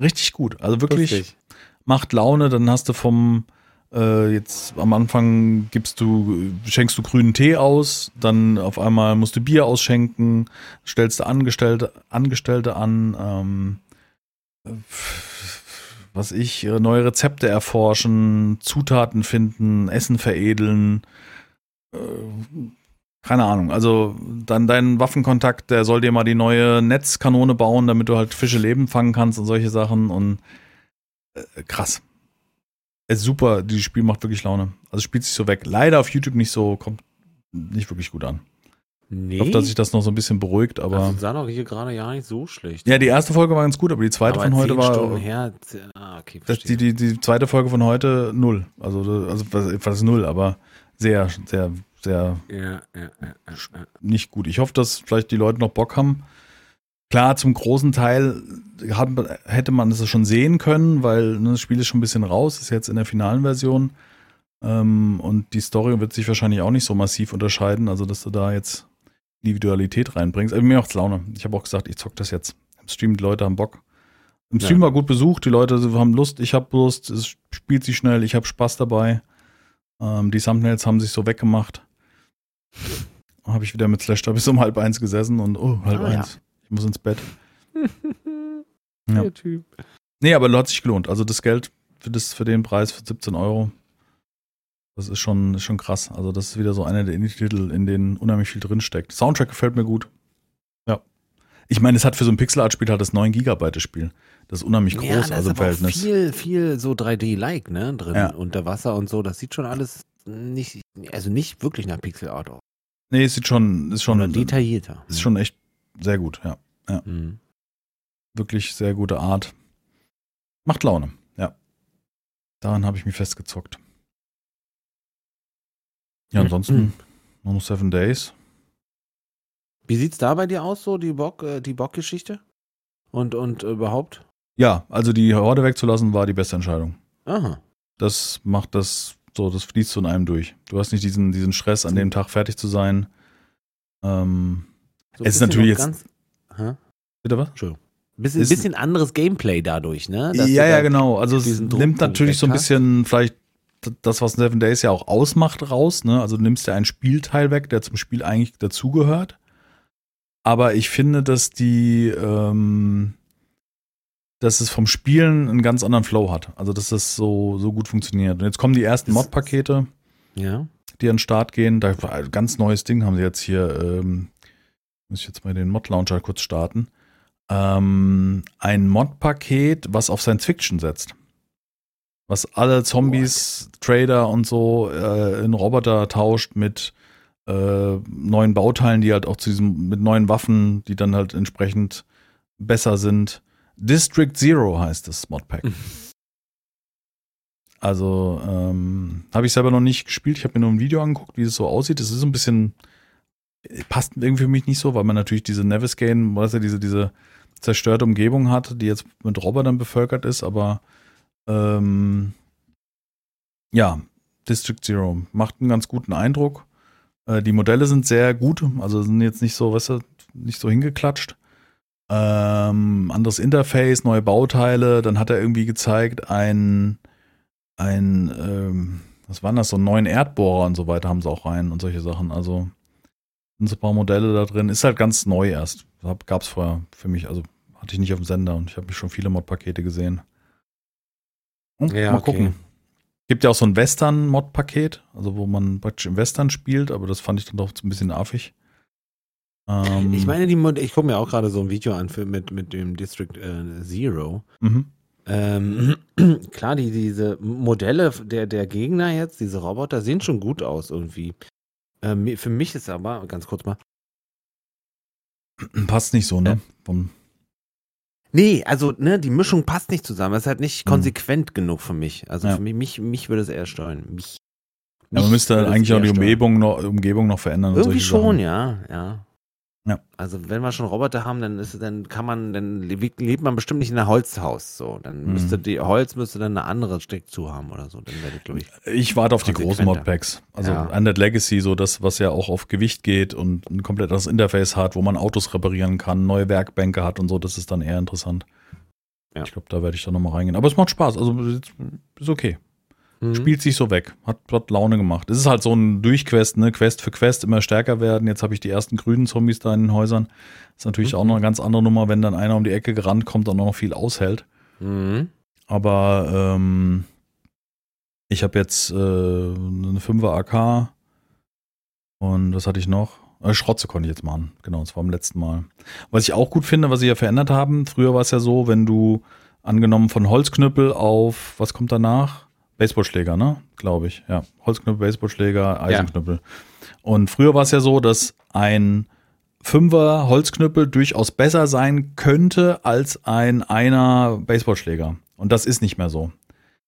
Richtig gut. Also wirklich Lustig. macht Laune, dann hast du vom äh, jetzt am Anfang gibst du, schenkst du grünen Tee aus, dann auf einmal musst du Bier ausschenken, stellst du Angestellte, Angestellte an, ähm, äh, was ich, neue Rezepte erforschen, Zutaten finden, Essen veredeln, äh, keine Ahnung. Also dann dein Waffenkontakt, der soll dir mal die neue Netzkanone bauen, damit du halt Fische leben fangen kannst und solche Sachen und äh, krass. Es ist super, dieses Spiel macht wirklich Laune. Also spielt sich so weg. Leider auf YouTube nicht so, kommt nicht wirklich gut an. Nee. Ich hoffe, dass sich das noch so ein bisschen beruhigt, aber. also sah doch hier gerade ja nicht so schlecht. ja, die erste Folge war ganz gut, aber die zweite Aber von heute war. Stunden her, ah, okay, Das, verstehe. die, die, die zweite Folge von heute null. Also, also was, null, aber sehr, sehr, sehr ja, ja, ja. nicht gut. Ich hoffe, dass vielleicht die Leute noch Bock haben. Klar, zum großen Teil hat, hätte man es schon sehen können, weil ne, das Spiel ist schon ein bisschen raus, ist jetzt in der finalen Version. Ähm, und die Story wird sich wahrscheinlich auch nicht so massiv unterscheiden, also dass du da jetzt Individualität reinbringst. Aber mir macht's Laune. Ich habe auch gesagt, ich zock das jetzt. Im Stream, die Leute haben Bock. Im Stream Ja. war gut besucht, die Leute haben Lust, ich habe Lust, es spielt sich schnell, ich habe Spaß dabei. Ähm, die Thumbnails haben sich so weggemacht. Habe ich wieder mit Slash da bis um halb eins gesessen und oh, halb Ah, ja. Ich muss ins Bett. Ja. Der Typ. Nee, aber hat sich gelohnt. Also das Geld für, das, für den Preis für 17 Euro, das ist schon, ist schon krass. Also das ist wieder so einer der Indie-Titel, in denen unheimlich viel drinsteckt. Soundtrack gefällt mir gut. Ja. Ich meine, es hat für so ein Pixel-Art-Spiel halt das 9 Gigabyte das Spiel. Das ist unheimlich groß, ja, da ist also im Verhältnis. viel, viel so 3D-like, ne, drin, Ja. unter Wasser und so. Das sieht schon alles nicht, also nicht wirklich nach Pixel Art aus. Nee, es sieht schon, ist schon, Sondern detaillierter. ist schon echt sehr gut, ja. Mhm. Wirklich sehr gute Art. Macht Laune, ja. Daran habe ich mich festgezockt. Ja, Mhm. ansonsten nur noch Seven Days. Wie sieht's da bei dir aus, so die Bock, äh, die Bock-Geschichte? Und, und überhaupt? Ja, also die Horde wegzulassen war die beste Entscheidung. Aha. Das macht das So, das fließt so in einem durch. Du hast nicht diesen, diesen Stress, an dem Tag fertig zu sein. Ähm, So Es ist bisschen natürlich jetzt- Ganz, hä? bitte was? Entschuldigung. Bisschen, Ist- bisschen anderes Gameplay dadurch, ne? Dass ja, ja, genau. Also es nimmt natürlich so ein weg hast. bisschen vielleicht das, was Seven Days ja auch ausmacht, raus. Ne? Also du nimmst ja einen Spielteil weg, der zum Spiel eigentlich dazugehört. Aber ich finde, dass die, ähm, dass es vom Spielen einen ganz anderen Flow hat. Also dass das so, so gut funktioniert. Und jetzt kommen die ersten Mod-Pakete, Ja. die an den Start gehen. Da ein ganz neues Ding haben sie jetzt hier. Ähm, muss ich jetzt mal den Mod-Launcher kurz starten. Ähm, ein Mod-Paket, was auf Science Fiction setzt. Was alle Zombies, Trader und so äh, in Roboter tauscht mit äh, neuen Bauteilen, die halt auch zu diesem, mit neuen Waffen, die dann halt entsprechend besser sind. District Zero heißt das Modpack. Also ähm, habe ich selber noch nicht gespielt. Ich habe mir nur ein Video angeguckt, wie es so aussieht. Es ist ein bisschen passt irgendwie für mich nicht so, weil man natürlich diese Navigaine, weißt du, diese diese zerstörte Umgebung hat, die jetzt mit Robotern bevölkert ist. Aber ähm, ja, District Zero macht einen ganz guten Eindruck. Äh, die Modelle sind sehr gut, also sind jetzt nicht so, weißt du, nicht so hingeklatscht. Ähm, anderes Interface, neue Bauteile. Dann hat er irgendwie gezeigt, ein, ein, ähm, was waren das, so einen neuen Erdbohrer und so weiter haben sie auch rein und solche Sachen. Also sind so ein paar Modelle da drin. Ist halt ganz neu erst. Gab es vorher für mich, also hatte ich nicht auf dem Sender und ich habe schon viele Mod-Pakete gesehen. Und Ja, mal okay. gucken. Gibt ja auch so ein Western-Mod-Paket, also wo man praktisch im Western spielt, aber das fand ich dann doch ein bisschen affig. Ähm, Ich meine, die Mod ich gucke mir auch gerade so ein Video an für, mit, mit dem District äh, Zero. mhm. Ähm, klar, die, diese Modelle der, der Gegner jetzt, diese Roboter, sehen schon gut aus irgendwie. Ähm, für mich ist aber, ganz kurz mal, passt nicht so, ne? Vom, Nee, also ne, die Mischung passt nicht zusammen. Das ist halt nicht Mhm. konsequent genug für mich. Also Ja. für mich, mich, mich würde es eher steuern. Mich, ja, man müsste es eigentlich auch die. Umgebung noch, Umgebung noch verändern. Irgendwie schon, Sachen. ja, ja. Ja. Also wenn wir schon Roboter haben, dann ist dann kann man, dann le- lebt man bestimmt nicht in einem Holzhaus. So, dann Mhm. müsste die Holz müsste dann eine andere Steck zu haben oder so. Dann wäre glaube ich. Ich warte auf die großen. Modpacks. Also Ja. Undead Legacy, so das, was ja auch auf Gewicht geht und ein komplett anderes Interface hat, wo man Autos reparieren kann, neue Werkbänke hat und so, das ist dann eher interessant. Ja. Ich glaube, da werde ich dann nochmal reingehen. Aber es macht Spaß, also ist okay. Mhm. Spielt sich so weg. Hat, hat Laune gemacht. Es ist halt so ein Durchquest, ne? Quest für Quest immer stärker werden. Jetzt habe ich die ersten grünen Zombies da in den Häusern. Ist natürlich Mhm. auch noch eine ganz andere Nummer, wenn dann einer um die Ecke gerannt kommt und auch noch viel aushält. Mhm. Aber ähm, ich habe jetzt äh, eine 5er AK und was hatte ich noch? Äh, Schrotze konnte ich jetzt machen. Genau, das war beim letzten Mal. Was ich auch gut finde, was sie ja verändert haben, früher war es ja so, wenn du angenommen von Holzknüppel auf, was kommt danach? Baseballschläger, ne? Glaube ich. Ja. Holzknüppel, Baseballschläger, Eisenknüppel. Und früher war es ja so, dass ein Fünfer Holzknüppel durchaus besser sein könnte als ein einer Baseballschläger. Und das ist nicht mehr so.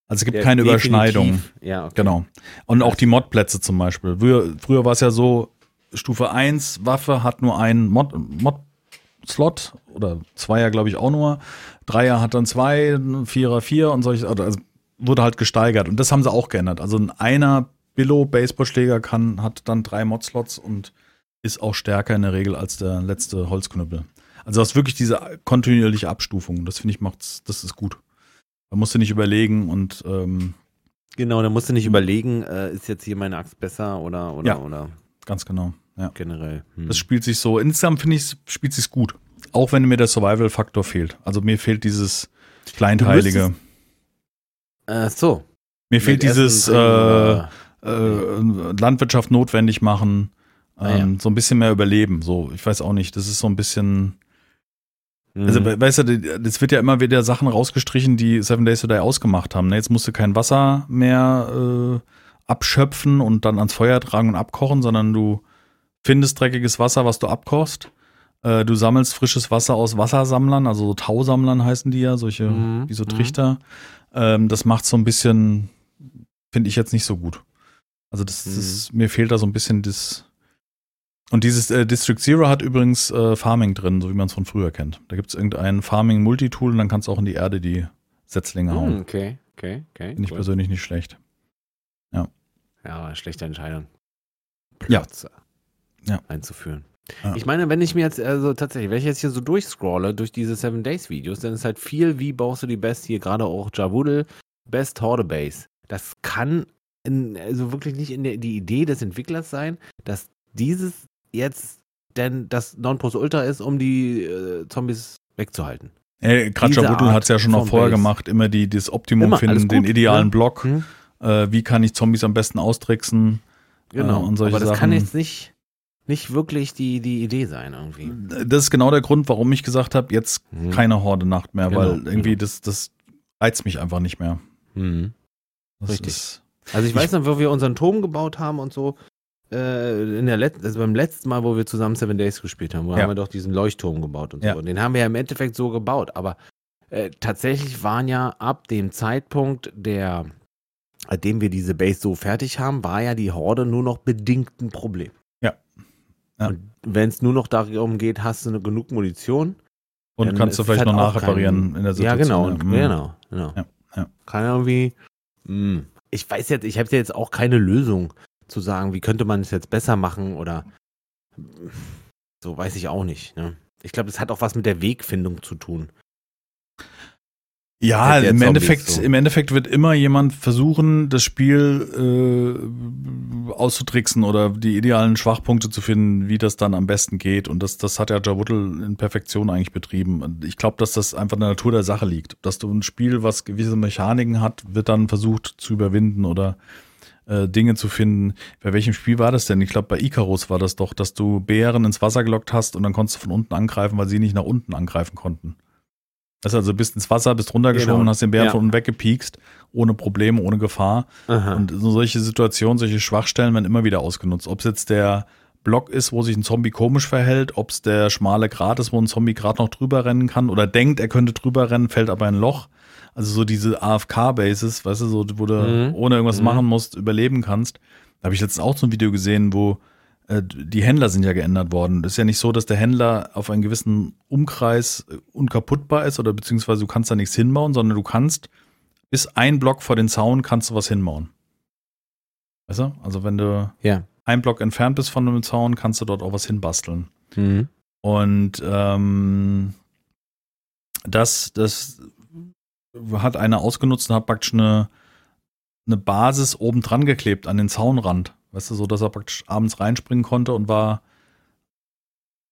Also es gibt Ja, keine definitiv. Überschneidung. Ja, okay. Genau. Und auch die Modplätze zum Beispiel. Früher, früher war es ja so, Stufe 1 Waffe hat nur einen Mod, Mod-Slot oder Zweier, glaube ich, auch nur. Dreier hat dann zwei, Vierer vier und solche, also wurde halt gesteigert. Und das haben sie auch geändert. Also ein einer Billo-Baseballschläger kann, hat dann drei Mod-Slots und ist auch stärker in der Regel als der letzte Holzknüppel. Also du hast wirklich diese kontinuierliche Abstufung. Das finde ich macht's, das ist gut. Da musst du nicht überlegen und ähm, Genau, da musst du nicht überlegen, äh, ist jetzt hier meine Axt besser oder oder Ja. oder ganz genau. Ja. generell. Hm. Das spielt sich so, insgesamt finde ich, spielt sich gut. Auch wenn mir der Survival-Faktor fehlt. Also mir fehlt dieses Kleinteilige. Äh, so. Mir fehlt dieses äh, äh, Landwirtschaft notwendig machen. Ah, Ähm, So ein bisschen mehr überleben. So, ich weiß auch nicht. Das ist so ein bisschen. Also, Mhm. we- weißt du, es wird ja immer wieder Sachen rausgestrichen, die Seven Days to Die ausgemacht haben. Ne? Jetzt musst du kein Wasser mehr äh, abschöpfen und dann ans Feuer tragen und abkochen, sondern du findest dreckiges Wasser, was du abkochst. Äh, du sammelst frisches Wasser aus Wassersammlern, also so Tausammlern heißen die ja, solche, Mhm, wie so mhm. Ähm, das macht so ein bisschen, finde ich jetzt nicht so gut. Also das, Mhm. das mir fehlt da so ein bisschen das. Und dieses äh, District Zero hat übrigens äh, Farming drin, so wie man es von früher kennt. Da gibt es irgendein Farming-Multitool und dann kannst du auch in die Erde die Setzlinge Hm, hauen. okay, okay, okay. Finde ich cool. persönlich nicht schlecht. Ja. Ja, aber schlechte Entscheidung. Ja. Plötze Ja. einzuführen. Ja. Ich meine, wenn ich mir jetzt, also tatsächlich, wenn ich jetzt hier so durchscrolle durch diese Seven Days Videos, dann ist halt viel, wie baust du die Best hier, gerade auch Jawoodle, Best Horde Base. Das kann in, also wirklich nicht in der, die Idee des Entwicklers sein, dass dieses jetzt denn das Nonplusultra ist, um die äh, Zombies wegzuhalten. Äh, Art hat es ja schon auch vorher Base. gemacht, immer die, das Optimum Immer, finden, den gut, idealen ja. Block. Hm? Äh, wie kann ich Zombies am besten austricksen? Genau. Äh, und solche Aber das Sachen. kann jetzt nicht, nicht wirklich die, die Idee sein irgendwie. Das ist genau der Grund, warum ich gesagt habe, jetzt Mhm. keine Horde-Nacht mehr, Genau, weil irgendwie genau. das, das reizt mich einfach nicht mehr. Mhm. Richtig. Ist, Also ich Ich- weiß noch, wo wir unseren Turm gebaut haben und so. Äh, in der Let also beim letzten Mal, wo wir zusammen Seven Days gespielt haben, wo Ja. haben wir doch diesen Leuchtturm gebaut und Ja. so. Und den haben wir ja im Endeffekt so gebaut. Aber äh, tatsächlich waren ja ab dem Zeitpunkt, der, dem wir diese Base so fertig haben, war ja die Horde nur noch bedingt ein Problem. Ja. Ja. Und wenn es nur noch darum geht, hast du genug Munition, und kannst du vielleicht halt noch nachreparieren kein- in der Ja, Situation. genau, und, Mhm. genau, genau. Ja, ja. Kann irgendwie, mh. ich weiß jetzt, ich habe jetzt auch keine Lösung zu sagen, wie könnte man es jetzt besser machen oder so weiß ich auch nicht. Ne? Ich glaube, das hat auch was mit der Wegfindung zu tun. Ja, im, Zombies Endeffekt, so. im Endeffekt wird immer jemand versuchen, das Spiel äh, auszutricksen oder die idealen Schwachpunkte zu finden, wie das dann am besten geht. Und das, das hat ja Jawuttel in Perfektion eigentlich betrieben. Und ich glaube, dass das einfach in der Natur der Sache liegt. Dass du ein Spiel, was gewisse Mechaniken hat, wird dann versucht zu überwinden oder äh, Dinge zu finden. Bei welchem Spiel war das denn? Ich glaube, bei Icarus war das doch, dass du Bären ins Wasser gelockt hast und dann konntest du von unten angreifen, weil sie nicht nach unten angreifen konnten. Das also bist ins Wasser, bist runtergeschoben Genau. und hast den Bären Ja. von unten weggepiekst, ohne Probleme, ohne Gefahr. Aha. Und so solche Situationen, solche Schwachstellen werden immer wieder ausgenutzt. Ob es jetzt der Block ist, wo sich ein Zombie komisch verhält, ob es der schmale Grat ist, wo ein Zombie gerade noch drüber rennen kann oder denkt, er könnte drüber rennen, fällt aber in ein Loch. Also so diese AFK-Bases, weißt du, so, wo du Mhm. ohne irgendwas Mhm. machen musst, überleben kannst. Da habe ich letztens auch so ein Video gesehen, wo die Händler sind ja geändert worden. Das ist ja nicht so, dass der Händler auf einen gewissen Umkreis äh, unkaputtbar ist oder beziehungsweise du kannst da nichts hinbauen, sondern du kannst bis ein Block vor den Zaun kannst du was hinbauen. Weißt du? Also wenn du Ja. ein Block entfernt bist von einem Zaun, kannst du dort auch was hinbasteln. Mhm. Und ähm, das, das hat einer ausgenutzt und hat praktisch eine, eine Basis oben dran geklebt an den Zaunrand. Weißt du, so dass er praktisch abends reinspringen konnte und war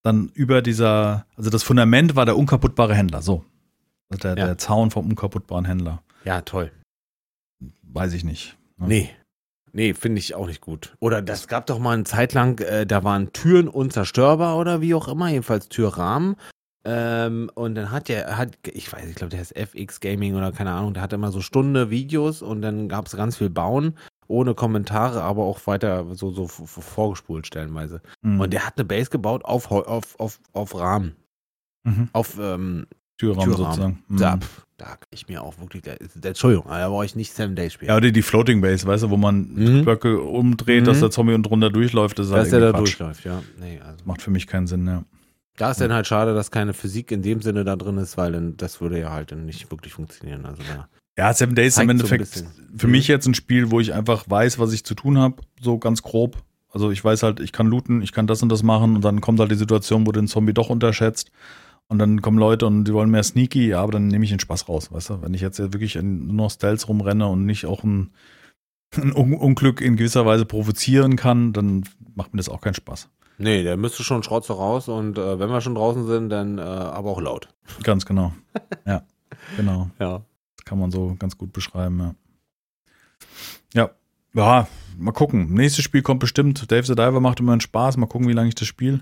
dann über dieser, also das Fundament war der unkaputtbare Händler, so. Also Der, Ja. der Zaun vom unkaputtbaren Händler. Ja, toll. Weiß ich nicht. ne? Nee. Nee, finde ich auch nicht gut. Oder das gab doch mal eine Zeit lang, äh, da waren Türen unzerstörbar oder wie auch immer, jedenfalls Türrahmen. Ähm, und dann hat der, hat, ich weiß, ich glaube, der heißt FX Gaming oder keine Ahnung, der hatte immer so Stunde Videos und dann gab es ganz viel Bauen, ohne Kommentare, aber auch weiter so, so vorgespult stellenweise. Mhm. Und der hat eine Base gebaut auf, auf, auf, auf Rahmen, mhm. auf ähm, Türrahmen, Türrahmen. sozusagen. Mhm. da, da kann ich mir auch wirklich, Entschuldigung, da brauche ich nicht Seven Days spielen. Ja, oder die Floating Base, weißt du, wo man Mhm. Blöcke umdreht, dass Mhm. der Zombie unten drunter durchläuft, das ist halt dass der da Quatsch. durchläuft, ja. Nee, also. Macht für mich keinen Sinn, ja. Da ist dann halt schade, dass keine Physik in dem Sinne da drin ist, weil dann das würde ja halt dann nicht wirklich funktionieren. Also da. Ja, Seven Days ist im so Endeffekt bisschen. für mich jetzt ein Spiel, wo ich einfach weiß, was ich zu tun habe, so ganz grob. Also ich weiß halt, ich kann looten, ich kann das und das machen und dann kommt halt die Situation, wo den Zombie doch unterschätzt und dann kommen Leute und die wollen mehr sneaky, ja, aber dann nehme ich den Spaß raus, weißt du? Wenn ich jetzt wirklich nur noch Stealth rumrenne und nicht auch ein, ein Un Unglück in gewisser Weise provozieren kann, dann macht mir das auch keinen Spaß. Nee, der müsste schon Schrotze raus und äh, wenn wir schon draußen sind, dann äh, aber auch laut. Ganz genau. ja, genau. Ja. Das kann man so ganz gut beschreiben, ja. Ja, ja, mal gucken. Nächstes Spiel kommt bestimmt. Dave the Diver macht immer einen Spaß. Mal gucken, wie lange ich das spiele.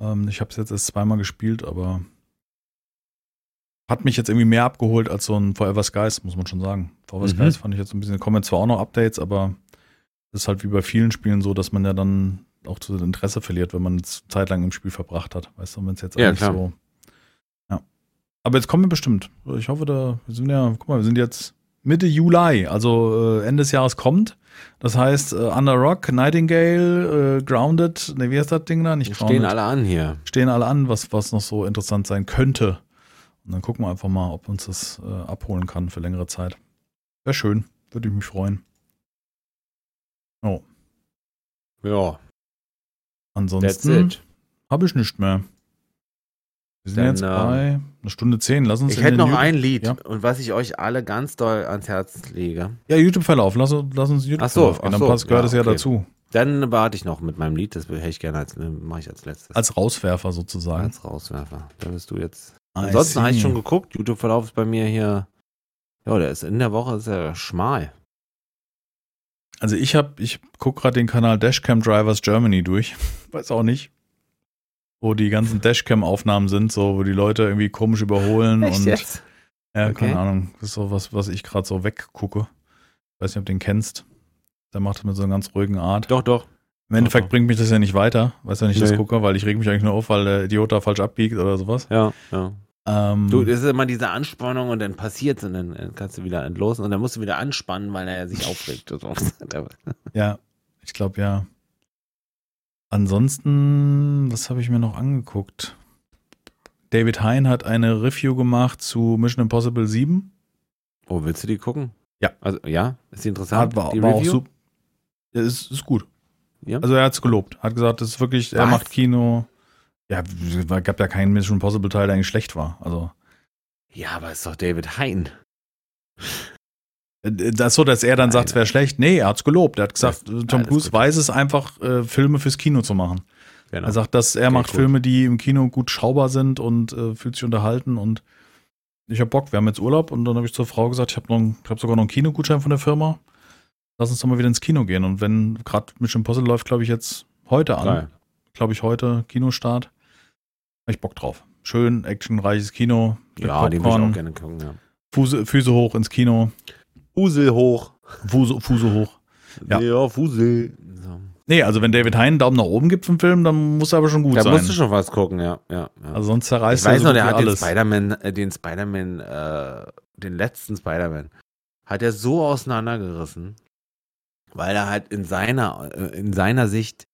Ähm, ich habe es jetzt erst zweimal gespielt, aber hat mich jetzt irgendwie mehr abgeholt als so ein Forever Skies, muss man schon sagen. Forever Mhm. Skies fand ich jetzt ein bisschen, kommen jetzt zwar auch noch Updates, aber es ist halt wie bei vielen Spielen so, dass man ja dann auch zu Interesse verliert, wenn man jetzt zeitlang im Spiel verbracht hat. Weißt du, wenn es jetzt Ja, eigentlich klar. so. Aber jetzt kommen wir bestimmt. Ich hoffe, da, wir sind ja, guck mal, wir sind jetzt Mitte Juli, also äh, Ende des Jahres kommt. Das heißt, äh, Under Rock, Nightingale, äh, Grounded, ne, wie heißt das Ding da? Nicht Wir Grounded. stehen alle an hier. stehen alle an, was, was noch so interessant sein könnte. Und dann gucken wir einfach mal, ob uns das äh, abholen kann für längere Zeit. Wäre schön, würde ich mich freuen. Oh. Ja, Ansonsten habe ich nicht mehr. Wir sind Dann, jetzt ähm, bei einer Stunde zehn. Lass uns Ich hätte noch YouTube- ein Lied Ja. und was ich euch alle ganz doll ans Herz lege. Ja, YouTube-Verlauf. Lass, lass uns YouTube Ach so, gehen. Dann so, passt, gehört ja, es ja okay. dazu. Dann warte ich noch mit meinem Lied, das hätte ich gerne als, mache ich als letztes. Als Rauswerfer sozusagen. als Rauswerfer. Da bist du jetzt. I Ansonsten habe ich schon geguckt. YouTube-Verlauf ist bei mir hier. Ja, der ist in der Woche sehr schmal. Also ich habe, ich gucke gerade den Kanal Dashcam Drivers Germany durch. Weiß auch nicht. Wo die ganzen Dashcam-Aufnahmen sind, so wo die Leute irgendwie komisch überholen und jetzt? ja, Okay. keine Ahnung. Das ist so was, was ich gerade so weggucke. Weiß nicht, ob du den kennst. Der macht das mit so einer ganz ruhigen Art. Doch, doch. Im Endeffekt doch. bringt mich das ja nicht weiter, weißt du, wenn ich das Nee. gucke, weil ich reg mich eigentlich nur auf, weil der Idiot da falsch abbiegt oder sowas. Ja, ja. Ähm, Du, das ist immer diese Anspannung und dann passiert's und dann kannst du wieder entlosen und dann musst du wieder anspannen, weil er sich aufregt. Ja, ich glaube ja. Ansonsten, was habe ich mir noch angeguckt? David Hein hat eine Review gemacht zu Mission Impossible 7. oh, willst du die gucken? Ja. Also, ja? Ist die interessant? Hat, war, die war auch super. Ja, ist, ist gut. Ja? Also er hat es gelobt. Hat gesagt, das ist wirklich, er Was? macht Kino. Ja, es gab ja keinen Mission Impossible Teil, der eigentlich schlecht war. Also ja, aber ist doch David Hein. Äh, das so, dass er dann sagt, es wäre schlecht. Nee, er hat's gelobt. Er hat gesagt, äh, Tom Cruise weiß es einfach, äh, Filme fürs Kino zu machen. Genau. Er sagt, dass er Okay, macht cool. Filme, die im Kino gut schaubar sind und äh, fühlt sich unterhalten und ich habe Bock. Wir haben jetzt Urlaub und dann habe ich zur Frau gesagt, ich habe habe sogar noch einen Kinogutschein von der Firma. Lass uns doch mal wieder ins Kino gehen. Und wenn gerade Mission Impossible läuft, glaube ich jetzt heute an. Glaube ich heute Kinostart. Habe ich Bock drauf. Schön actionreiches Kino. Ja, den würde ich Popcorn, auch gerne gucken. Ja. Füße, Füße hoch ins Kino. Fusel hoch. Fuße, Fuße hoch. Ja. ja Fusel. So. Nee, also wenn David Hein einen Daumen nach oben gibt vom Film, dann muss er aber schon gut Da sein. musst du schon was gucken, ja. ja, ja. also sonst ich zerreißt weiß er noch, so der gut hat den. Spider-Man, äh, den Spider-Man, äh, den letzten Spider-Man, hat er so auseinandergerissen, weil er halt in seiner, äh, in seiner Sicht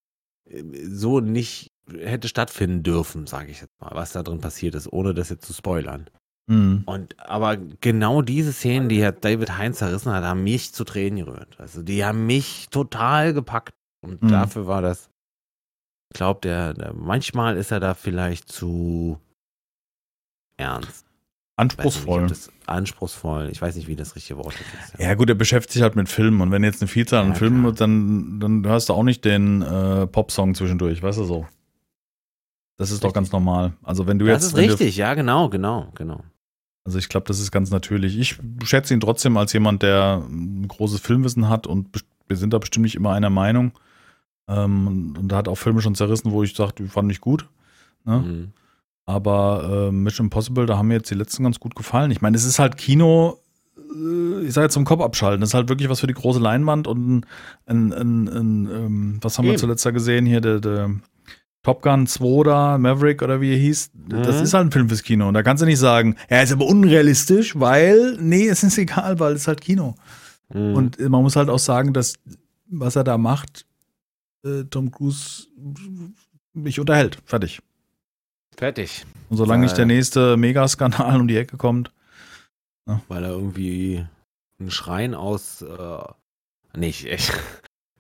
äh, so nicht hätte stattfinden dürfen, sage ich jetzt mal, was da drin passiert ist, ohne das jetzt zu spoilern. Mhm. Und aber genau diese Szenen, die hat David Heinz zerrissen hat, haben mich zu Tränen gerührt. Also die haben mich total gepackt. Und Mhm. dafür war das, ich glaube, der, der, manchmal ist er da vielleicht zu ernst. Anspruchsvoll. Weiß nicht, das anspruchsvoll. Ich weiß nicht, wie das richtige Wort ist. Ja, gut, er beschäftigt sich halt mit Filmen und wenn jetzt eine Vielzahl an Ja, Filmen wird, dann, dann hörst du auch nicht den äh, Popsong zwischendurch, weißt du so. Das ist doch Richtig. ganz normal. Also wenn du das jetzt. ist wenn du- richtig, ja, genau, genau, genau. Also ich glaube, das ist ganz natürlich. Ich schätze ihn trotzdem als jemand, der ein großes Filmwissen hat und wir sind da bestimmt nicht immer einer Meinung. Ähm, und, er hat auch Filme schon zerrissen, wo ich sage, die fand ich gut. Ne? Mhm. Aber äh, Mission Impossible, da haben mir jetzt die letzten ganz gut gefallen. Ich meine, es ist halt Kino, äh, ich sage jetzt zum Kopf abschalten. Das ist halt wirklich was für die große Leinwand und ein, ein, ein, ein ähm, was haben wir Eben. zuletzt da gesehen hier, der, der Top Gun 2 da, Maverick oder wie er hieß. Das Mhm. ist halt ein Film fürs Kino. Und da kannst du nicht sagen, er ist aber unrealistisch, weil, nee, es ist egal, weil es ist halt Kino. Mhm. Und man muss halt auch sagen, dass was er da macht, äh, Tom Cruise mich unterhält. Fertig. fertig, Und solange nicht der Weil- nächste Megaskandal um die Ecke kommt. weil er irgendwie einen Schrein aus, äh, nicht, echt.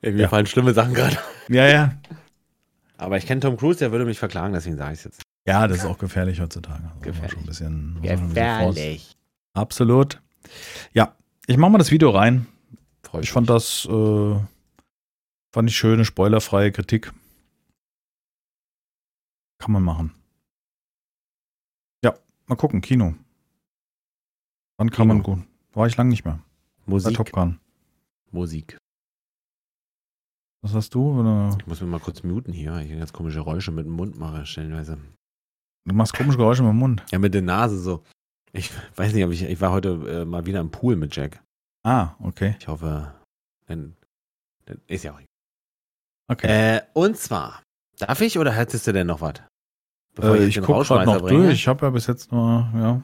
Mir Ja. fallen schlimme Sachen gerade. Ja, ja. Aber ich kenne Tom Cruise, der würde mich verklagen, deswegen sage ich es jetzt. Ja, das ist auch gefährlich heutzutage. Also Gefährlich. Schon ein bisschen, vorsichtig- Absolut. Ja, ich mache mal das Video rein. Freu Ich fand das, äh, fand ich schöne, spoilerfreie Kritik. Kann man machen. Ja, mal gucken, Kino. Wann kann Kino. man gut? War ich lang nicht mehr. Bei Musik. Top Gun. Musik. Was hast du? Du Ich muss mir mal kurz muten hier, weil ich ganz komische Geräusche mit dem Mund mache, stellenweise. du machst komische Geräusche mit dem Mund. Ja, mit der Nase so. Ich weiß nicht, ob ich, ich war heute äh, mal wieder im Pool mit Jack. Ah, okay. Ich hoffe, dann, dann ist ja auch. Okay. Äh, und zwar, darf ich oder hättest du denn noch was? Äh, ich gucke gerade noch durch. Ich habe ja bis jetzt nur, ja.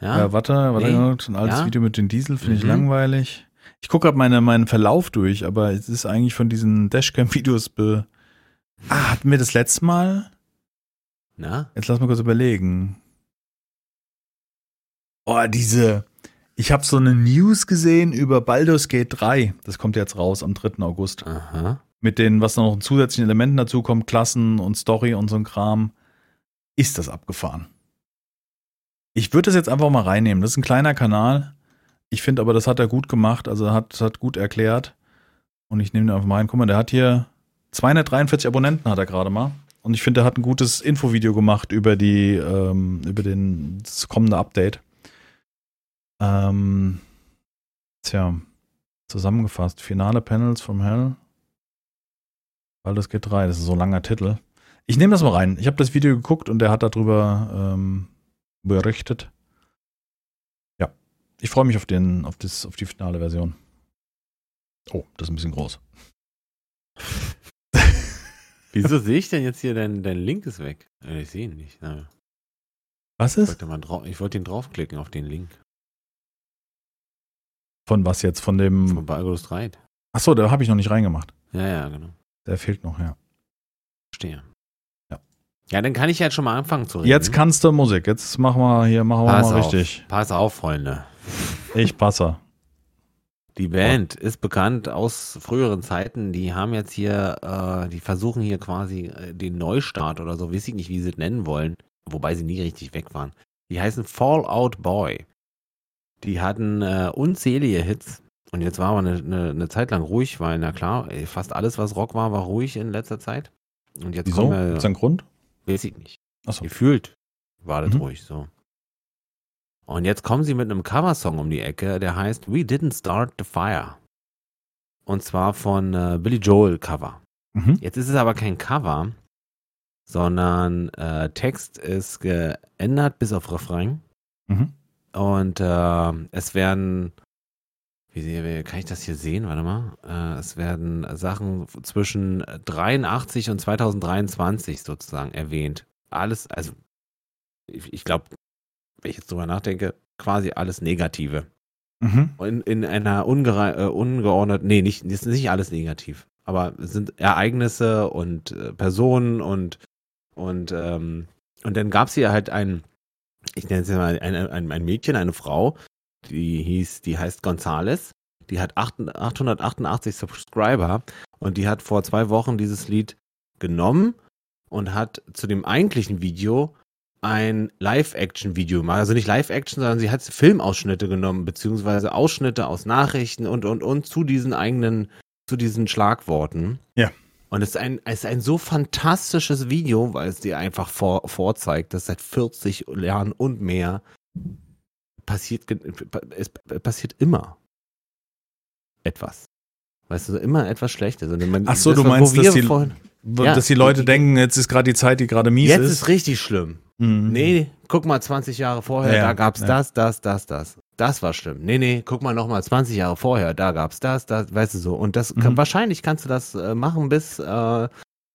Ja? Ja, warte, warte, Nee. ein altes Ja? Video mit den Diesel finde ich Mhm. langweilig. Ich gucke gerade meine, meinen Verlauf durch, aber es ist eigentlich von diesen Dashcam-Videos be. Ah, hatten wir das letzte Mal? Na? Jetzt lass mal kurz überlegen. Oh, diese. Ich habe so eine News gesehen über Baldur's Gate 3. Das kommt jetzt raus am 3. August. Aha. Mit den, was da noch zusätzlichen Elementen dazu kommt, Klassen und Story und so ein Kram. Ist das abgefahren? Ich würde das jetzt einfach mal reinnehmen. Das ist ein kleiner Kanal. Ich finde aber, das hat er gut gemacht. Also hat, hat gut erklärt. Und ich nehme den einfach mal rein. Guck mal, der hat hier 243 Abonnenten hat er gerade mal. Und ich finde, er hat ein gutes Infovideo gemacht über die, ähm, über den, das kommende Update. Ähm, tja, zusammengefasst. Finale Panels from Hell. Baldur's Gate 3, das ist so ein langer Titel. Ich nehme das mal rein. Ich habe das Video geguckt und der hat darüber ähm, berichtet. Ich freue mich auf, den, auf, das, auf die finale Version. Oh, das ist ein bisschen groß. Wieso sehe ich denn jetzt hier, dein, dein Link ist weg? Äh, Ich sehe ihn nicht. Na, Was Ich ist? wollte, mal drau ich wollte ihn draufklicken auf den Link Von was jetzt? Von dem. von Baldur's 3. Achso, da habe ich noch nicht reingemacht. Ja, ja, genau. Der fehlt noch, ja. Verstehe. Ja. Ja, dann kann ich jetzt schon mal anfangen zu reden. Jetzt kannst du Musik. Jetzt machen wir hier, machen wir Pass mal auf. richtig. Pass auf, Freunde. Ich passe. Die Band ist bekannt aus früheren Zeiten. Die haben jetzt hier, äh, die versuchen hier quasi äh, den Neustart oder so, weiß ich nicht, wie sie es nennen wollen, wobei sie nie richtig weg waren. Die heißen Fallout Boy. Die hatten äh, unzählige Hits. Und jetzt war aber eine, eine, eine Zeit lang ruhig, weil, na klar, fast alles, was Rock war, war ruhig in letzter Zeit. Und jetzt Wieso? kommen wir, Gibt's einen Grund? weiß ich nicht. Achso. Gefühlt war das Mhm. ruhig so. Und jetzt kommen sie mit einem Coversong um die Ecke, der heißt We Didn't Start the Fire. Und zwar von äh, Billy Joel Cover. Mhm. Jetzt ist es aber kein Cover, sondern äh, Text ist geändert bis auf Refrain. Mhm. Und äh, es werden, wie, wie kann ich das hier sehen? Warte mal. Äh, es werden Sachen zwischen 83 und 2023 sozusagen erwähnt. Alles, also ich, ich glaube, wenn ich jetzt drüber nachdenke, quasi alles Negative. Mhm. In, in einer ungere, äh, ungeordneten, nee, nicht, ist nicht alles negativ, aber es sind Ereignisse und äh, Personen und und ähm, und dann gab es hier halt ein, ich nenne es mal ein, ein, ein Mädchen, eine Frau, die hieß, die heißt Gonzales, die hat 8, 888 Subscriber und die hat vor zwei Wochen dieses Lied genommen und hat zu dem eigentlichen Video ein Live-Action-Video gemacht. Also nicht Live-Action, sondern sie hat Filmausschnitte genommen, beziehungsweise Ausschnitte aus Nachrichten und, und, und zu diesen eigenen, zu diesen Schlagworten. Ja. Und es ist ein, es ist ein so fantastisches Video, weil es dir einfach vor, vorzeigt, dass seit 40 Jahren und mehr passiert, es passiert immer etwas. Weißt du, immer etwas Schlechtes. Und man, Ach so, das du meinst, dass die- vorhin- Ja. Dass die Leute denken, jetzt ist gerade die Zeit, die gerade mies Jetzt ist. ist richtig schlimm. Mhm. Nee, guck mal 20 Jahre vorher, Ja, da gab's ja. das, das, das, das. Das war schlimm. Nee, nee, guck mal nochmal 20 Jahre vorher, da gab's das, das, weißt du so. Und das kann, Mhm. wahrscheinlich kannst du das äh, machen bis äh,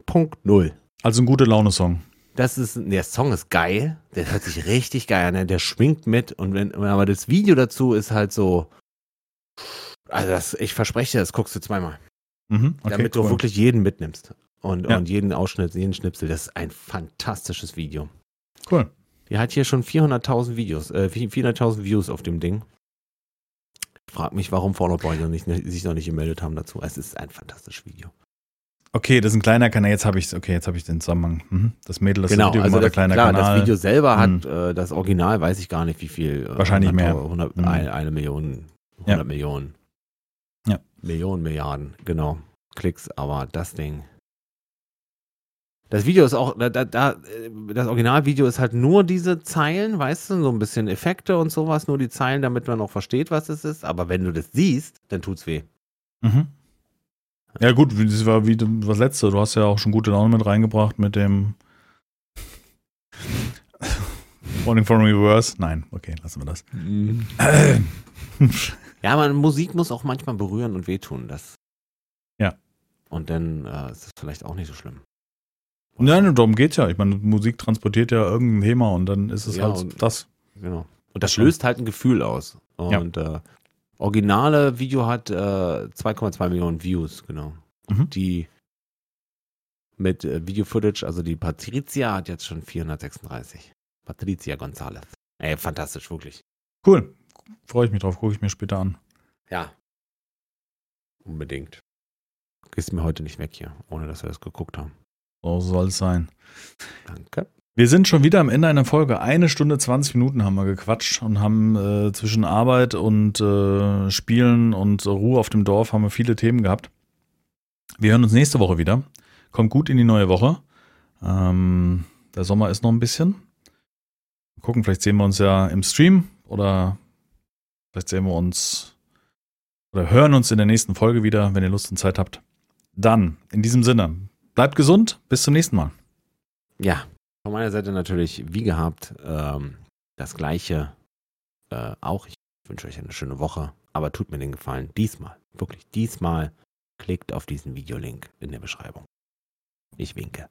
Punkt Null. Also ein gute Laune-Song. Das ist, der Song ist geil, der hört sich richtig geil an, der- der schwingt mit und wenn, aber das Video dazu ist halt so, also das, ich verspreche dir, das guckst du zweimal, Mhm. Okay, damit cool. du wirklich jeden mitnimmst und, Ja. und jeden Ausschnitt, jeden Schnipsel, das ist ein fantastisches Video. Cool. Die hat hier schon 400.000 Videos, äh, 400.000 Views auf dem Ding. Frag mich, warum Fallout Boy noch nicht, sich noch nicht gemeldet haben dazu. Es ist ein fantastisches Video. Okay, das ist ein kleiner Kanal. Jetzt habe ich okay, jetzt habe ich den Zusammenhang. Mhm. Das Mädel, das genau, Video also gemacht, das, der kleine klar, Kanal. das Video selber hat, Hm. äh, das Original weiß ich gar nicht, wie viel. Äh, Wahrscheinlich 100, mehr. 100, Hm. eine, eine Million, 100 Millionen. Ja. Millionen, Milliarden, genau. Klicks, aber das Ding. Das Video ist auch, da, da, da, das Originalvideo ist halt nur diese Zeilen, weißt du, so ein bisschen Effekte und sowas, nur die Zeilen, damit man auch versteht, was es ist. Aber wenn du das siehst, dann tut's weh. Mhm. Ja, gut, das war wie das letzte. Du hast ja auch schon gute Laune mit reingebracht mit dem Morning from Reverse. Nein, okay, lassen wir das. Äh. Ja, man, Musik muss auch manchmal berühren und wehtun. Das. Ja. Und dann äh, ist es vielleicht auch nicht so schlimm. Nein, darum geht's ja. Ich meine, Musik transportiert ja irgendein Thema und dann ist es Ja, halt und- das. Genau. Und das löst halt ein Gefühl aus. Und äh, originale Video hat äh, 2,2 Millionen Views, genau. Mhm. Die mit äh, Video-Footage, also die Patricia hat jetzt schon 436. Patricia González. Ey, fantastisch, wirklich. Cool. freue ich mich drauf, gucke ich mir später an. Ja. Unbedingt. Gehst mir heute nicht weg hier, ohne dass wir das geguckt haben. So soll es sein. Danke. Wir sind schon wieder am Ende einer Folge. Eine Stunde 20 Minuten haben wir gequatscht und haben äh, zwischen Arbeit und äh, Spielen und Ruhe auf dem Dorf haben wir viele Themen gehabt. Wir hören uns nächste Woche wieder. Kommt gut in die neue Woche. Ähm, der Sommer ist noch ein bisschen. Gucken, vielleicht sehen wir uns ja im Stream oder vielleicht sehen wir uns oder hören uns in der nächsten Folge wieder, wenn ihr Lust und Zeit habt. Dann, in diesem Sinne, bleibt gesund, bis zum nächsten Mal. Ja, von meiner Seite natürlich, wie gehabt, ähm, das Gleiche äh, auch. Ich wünsche euch eine schöne Woche, aber tut mir den Gefallen, diesmal, wirklich diesmal, klickt auf diesen Videolink in der Beschreibung. Ich winke.